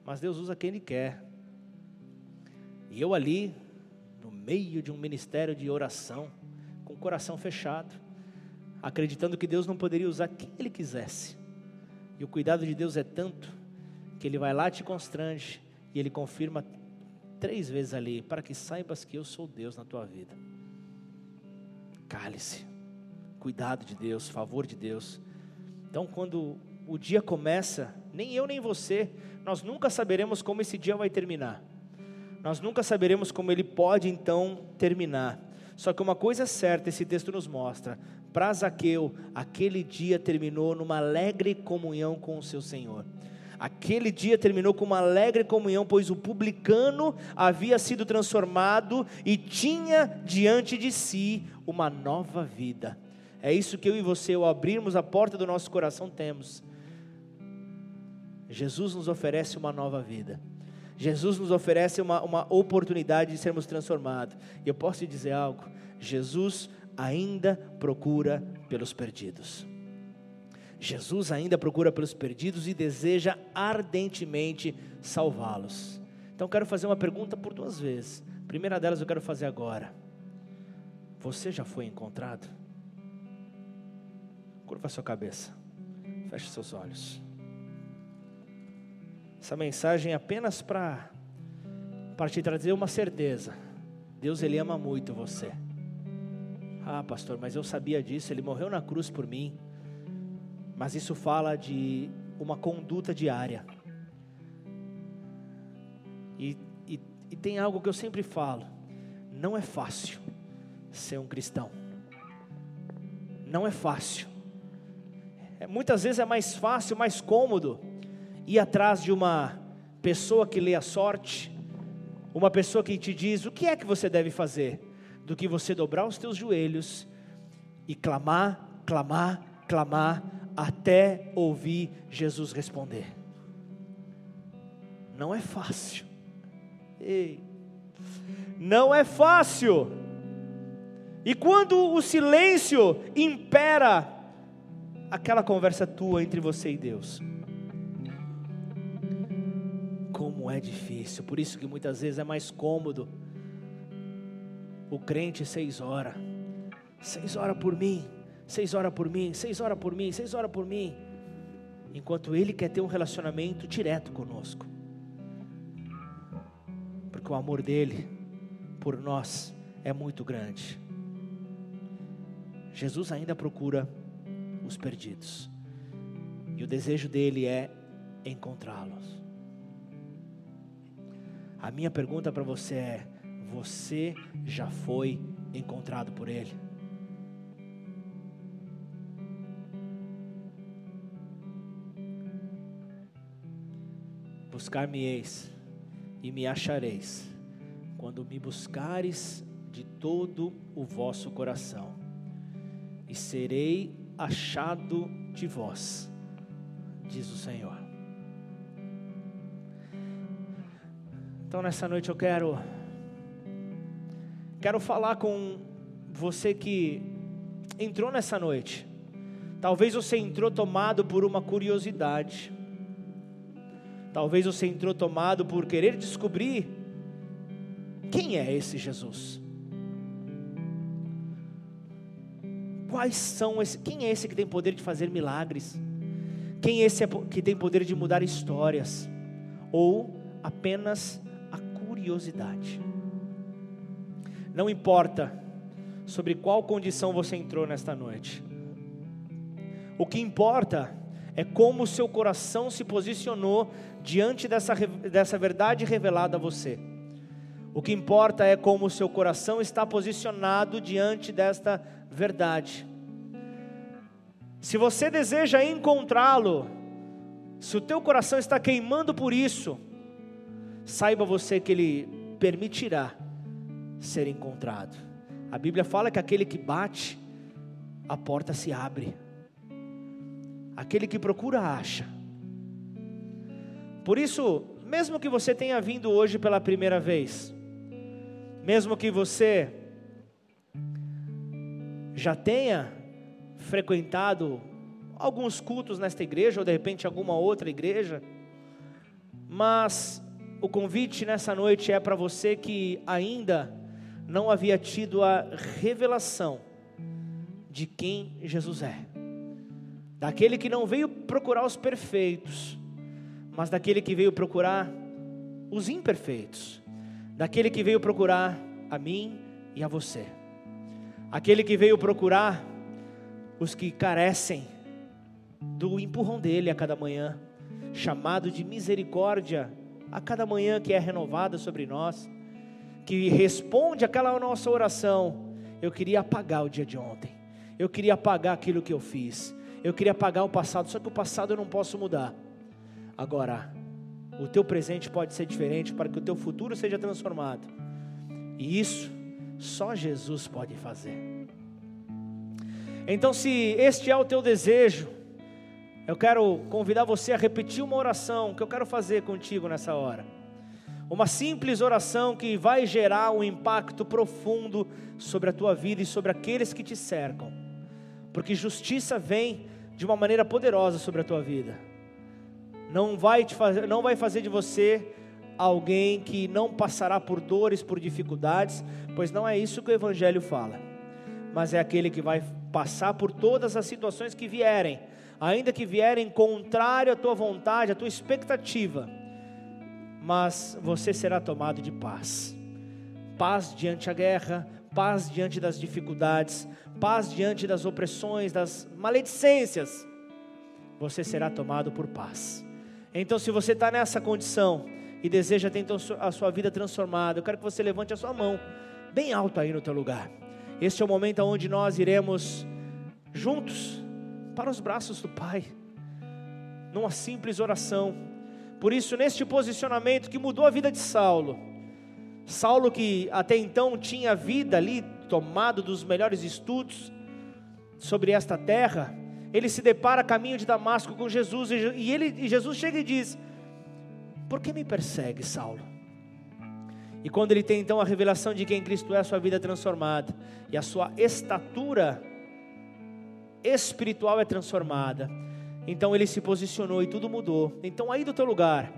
Speaker 1: Mas Deus usa quem Ele quer. E eu ali, no meio de um ministério de oração, com o coração fechado, acreditando que Deus não poderia usar quem Ele quisesse. E o cuidado de Deus é tanto que Ele vai lá te constrange e Ele confirma três vezes ali, para que saibas que eu sou Deus na tua vida. Cale-se, cuidado de Deus, favor de Deus. Então, quando o dia começa, nem eu nem você, nós nunca saberemos como esse dia vai terminar. Nós nunca saberemos como ele pode então terminar. Só que uma coisa é certa, esse texto nos mostra: para Zaqueu, aquele dia terminou numa alegre comunhão com o seu Senhor. Aquele dia terminou com uma alegre comunhão, pois o publicano havia sido transformado e tinha diante de si uma nova vida. É isso que eu e você, ao abrirmos a porta do nosso coração, temos. Jesus nos oferece uma nova vida. Jesus nos oferece uma, uma oportunidade de sermos transformados. E eu posso te dizer algo: Jesus ainda procura pelos perdidos. Jesus ainda procura pelos perdidos e deseja ardentemente salvá-los. Então quero fazer uma pergunta por duas vezes. A primeira delas eu quero fazer agora. Você já foi encontrado? Curva a sua cabeça. Feche seus olhos. Essa mensagem é apenas para para te trazer uma certeza. Deus ele ama muito você. Ah, pastor, mas eu sabia disso, ele morreu na cruz por mim. Mas isso fala de uma conduta diária. E, e, e tem algo que eu sempre falo: não é fácil ser um cristão. Não é fácil. É, muitas vezes é mais fácil, mais cômodo ir atrás de uma pessoa que lê a sorte, uma pessoa que te diz o que é que você deve fazer, do que você dobrar os teus joelhos e clamar, clamar, clamar, até ouvir Jesus responder. Não é fácil. Ei. Não é fácil. E quando o silêncio impera aquela conversa tua entre você e Deus, como é difícil. Por isso que muitas vezes é mais cômodo o crente seis horas. Seis horas por mim, seis horas por mim, seis horas por mim, seis horas por mim. Enquanto ele quer ter um relacionamento direto conosco. Porque o amor dele por nós é muito grande. Jesus ainda procura os perdidos. E o desejo dele é encontrá-los. A minha pergunta para você é: você já foi encontrado por ele? Buscar-me-eis e me achareis, quando me buscares de todo o vosso coração, e serei achado de vós, diz o Senhor. Então nessa noite eu quero quero falar com você que entrou nessa noite. Talvez você entrou tomado por uma curiosidade. Talvez você entrou tomado por querer descobrir quem é esse Jesus. Quais são esse, quem é esse que tem poder de fazer milagres? Quem é esse que tem poder de mudar histórias? Ou apenas curiosidade. Não importa sobre qual condição você entrou nesta noite. O que importa é como o seu coração se posicionou diante dessa, dessa verdade revelada a você. O que importa é como o seu coração está posicionado diante desta verdade. Se você deseja encontrá-lo, se o teu coração está queimando por isso, saiba você que Ele permitirá ser encontrado. A Bíblia fala que aquele que bate, a porta se abre. Aquele que procura, acha. Por isso, mesmo que você tenha vindo hoje pela primeira vez, mesmo que você já tenha frequentado alguns cultos nesta igreja, ou de repente alguma outra igreja, mas o convite nessa noite é para você que ainda não havia tido a revelação de quem Jesus é. Daquele que não veio procurar os perfeitos, mas daquele que veio procurar os imperfeitos. Daquele que veio procurar a mim e a você. Aquele que veio procurar os que carecem do empurrão dele a cada manhã, chamado de misericórdia a cada manhã que é renovada sobre nós, que responde aquela nossa oração. Eu queria apagar o dia de ontem, eu queria apagar aquilo que eu fiz, eu queria apagar o passado, só que o passado eu não posso mudar. Agora, o teu presente pode ser diferente para que o teu futuro seja transformado, e isso só Jesus pode fazer. Então, se este é o teu desejo, eu quero convidar você a repetir uma oração que eu quero fazer contigo nessa hora. Uma simples oração que vai gerar um impacto profundo sobre a tua vida e sobre aqueles que te cercam. Porque justiça vem de uma maneira poderosa sobre a tua vida. Não vai te fazer, não vai fazer de você alguém que não passará por dores, por dificuldades, pois não é isso que o evangelho fala. Mas é aquele que vai passar por todas as situações que vierem ainda que vierem contrário à tua vontade, à tua expectativa, mas você será tomado de paz. Paz diante da guerra, paz diante das dificuldades, paz diante das opressões, das maledicências. Você será tomado por paz. Então, se você está nessa condição e deseja ter então a sua vida transformada, eu quero que você levante a sua mão bem alto aí no teu lugar. Este é o momento onde nós iremos juntos para os braços do Pai, numa simples oração. Por isso, neste posicionamento que mudou a vida de Saulo, Saulo que até então tinha vida ali, tomado dos melhores estudos sobre esta terra, ele se depara a caminho de Damasco com Jesus e, ele, e Jesus chega e diz: Por que me persegue, Saulo? E quando ele tem então a revelação de quem Cristo é, a sua vida é transformada e a sua estatura espiritual é transformada. Então ele se posicionou e tudo mudou. Então aí do teu lugar,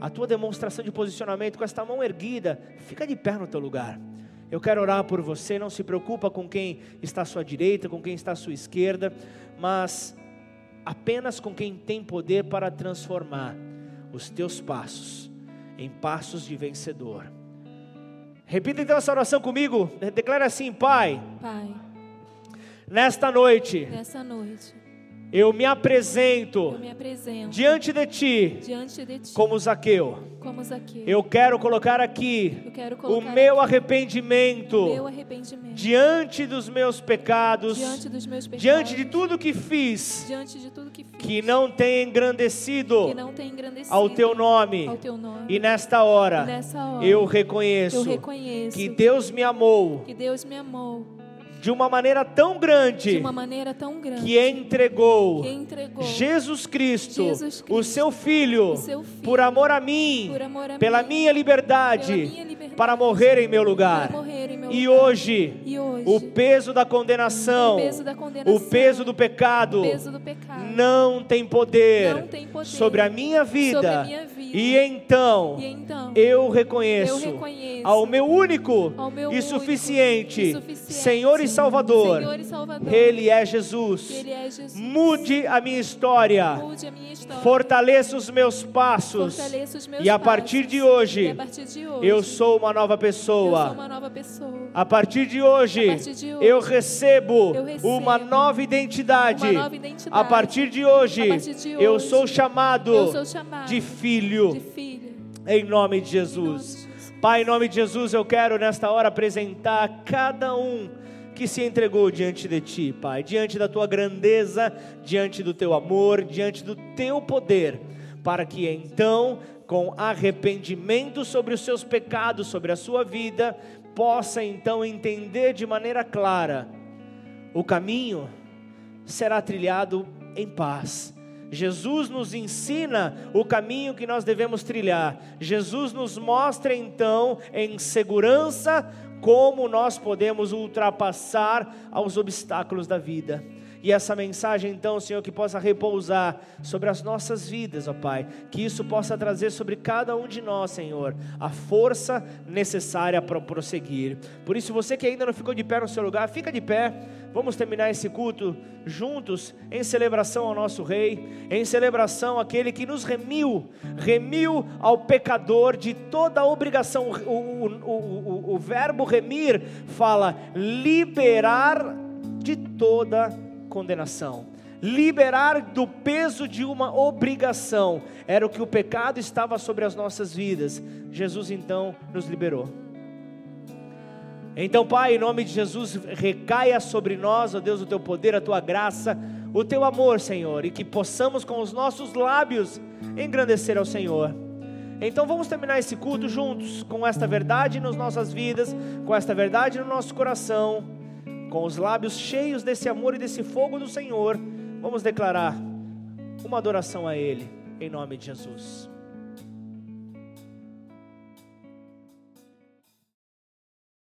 Speaker 1: a tua demonstração de posicionamento com esta mão erguida, fica de pé no teu lugar. Eu quero orar por você, não se preocupa com quem está à sua direita, com quem está à sua esquerda, mas apenas com quem tem poder para transformar os teus passos em passos de vencedor. Repita então essa oração comigo. Declara assim, Pai.
Speaker 2: Pai.
Speaker 1: Nesta noite.
Speaker 2: Nessa noite
Speaker 1: eu me apresento,
Speaker 2: eu me apresento
Speaker 1: diante, de ti,
Speaker 2: diante de ti,
Speaker 1: como Zaqueu.
Speaker 2: Como Zaqueu.
Speaker 1: Eu quero colocar aqui
Speaker 2: quero colocar
Speaker 1: o, meu
Speaker 2: aqui
Speaker 1: arrependimento,
Speaker 2: meu arrependimento
Speaker 1: diante dos meus pecados,
Speaker 2: diante, dos meus pecados,
Speaker 1: diante de tudo que fiz,
Speaker 2: diante de tudo que, fiz,
Speaker 1: que não tem engrandecido,
Speaker 2: não tem engrandecido
Speaker 1: ao, teu nome,
Speaker 2: ao teu nome.
Speaker 1: E nesta hora,
Speaker 2: e nessa hora
Speaker 1: eu, reconheço
Speaker 2: eu reconheço
Speaker 1: que Deus me amou.
Speaker 2: Que Deus me amou
Speaker 1: de uma maneira tão grande,
Speaker 2: maneira tão grande
Speaker 1: que, entregou
Speaker 2: que entregou
Speaker 1: Jesus Cristo,
Speaker 2: Jesus Cristo
Speaker 1: o, seu filho,
Speaker 2: o seu filho,
Speaker 1: por amor a mim,
Speaker 2: amor a
Speaker 1: pela,
Speaker 2: mim
Speaker 1: minha liberdade,
Speaker 2: pela minha liberdade,
Speaker 1: para morrer em meu lugar. E. Hoje,
Speaker 2: e, hoje,
Speaker 1: o peso da condenação,
Speaker 2: o peso, da condenação,
Speaker 1: o peso do pecado,
Speaker 2: peso do pecado
Speaker 1: não, tem poder,
Speaker 2: não tem poder
Speaker 1: sobre a minha vida.
Speaker 2: A minha vida.
Speaker 1: E, então,
Speaker 2: e então,
Speaker 1: eu reconheço,
Speaker 2: eu reconheço
Speaker 1: ao meu único,
Speaker 2: ao meu
Speaker 1: e, suficiente,
Speaker 2: e suficiente
Speaker 1: Senhor e Salvador,
Speaker 2: Senhor e Salvador.
Speaker 1: Ele, é Jesus.
Speaker 2: Ele é Jesus.
Speaker 1: Mude a minha história.
Speaker 2: Mude a minha história.
Speaker 1: Fortaleça os meus passos.
Speaker 2: Fortaleça os meus
Speaker 1: e, a partir de hoje,
Speaker 2: e a partir de hoje,
Speaker 1: eu sou uma nova pessoa.
Speaker 2: Eu sou uma nova pessoa.
Speaker 1: A partir de hoje,
Speaker 2: partir de hoje
Speaker 1: eu, recebo
Speaker 2: eu, recebo
Speaker 1: uma nova identidade.
Speaker 2: Uma nova identidade.
Speaker 1: A partir de hoje,
Speaker 2: partir de hoje
Speaker 1: eu, sou chamado,
Speaker 2: eu sou chamado
Speaker 1: de filho.
Speaker 2: De filho.
Speaker 1: Em nome de Jesus. Pai, em nome de Jesus, eu quero nesta hora apresentar cada um que se entregou diante de Ti, Pai, diante da Tua grandeza, diante do Teu amor, diante do Teu poder, para que então, com arrependimento sobre os seus pecados, sobre a sua vida, possa então entender de maneira clara o caminho será trilhado em paz Jesus nos ensina o caminho que nós devemos trilhar. Jesus nos mostra então em segurança como nós podemos ultrapassar aos obstáculos da vida. E essa mensagem, então, Senhor, que possa repousar sobre as nossas vidas, ó Pai. Que isso possa trazer sobre cada um de nós, Senhor, a força necessária para prosseguir. Por isso, você que ainda não ficou de pé no seu lugar, fica de pé. Vamos terminar esse culto juntos, em celebração ao nosso Rei, em celebração àquele que nos remiu, remiu ao pecador de toda a obrigação. O, o, o, o verbo remir fala liberar de toda condenação. Liberar do peso de uma obrigação, era o que o pecado estava sobre as nossas vidas. Jesus então nos liberou. Então, Pai, em nome de Jesus, recaia sobre nós, ó Deus, o teu poder, a tua graça, o teu amor, Senhor, e que possamos com os nossos lábios engrandecer ao Senhor. Então vamos terminar esse culto juntos, com esta verdade nas nossas vidas, com esta verdade no nosso coração com os lábios cheios desse amor e desse fogo do Senhor, vamos declarar uma adoração a Ele, em nome de Jesus.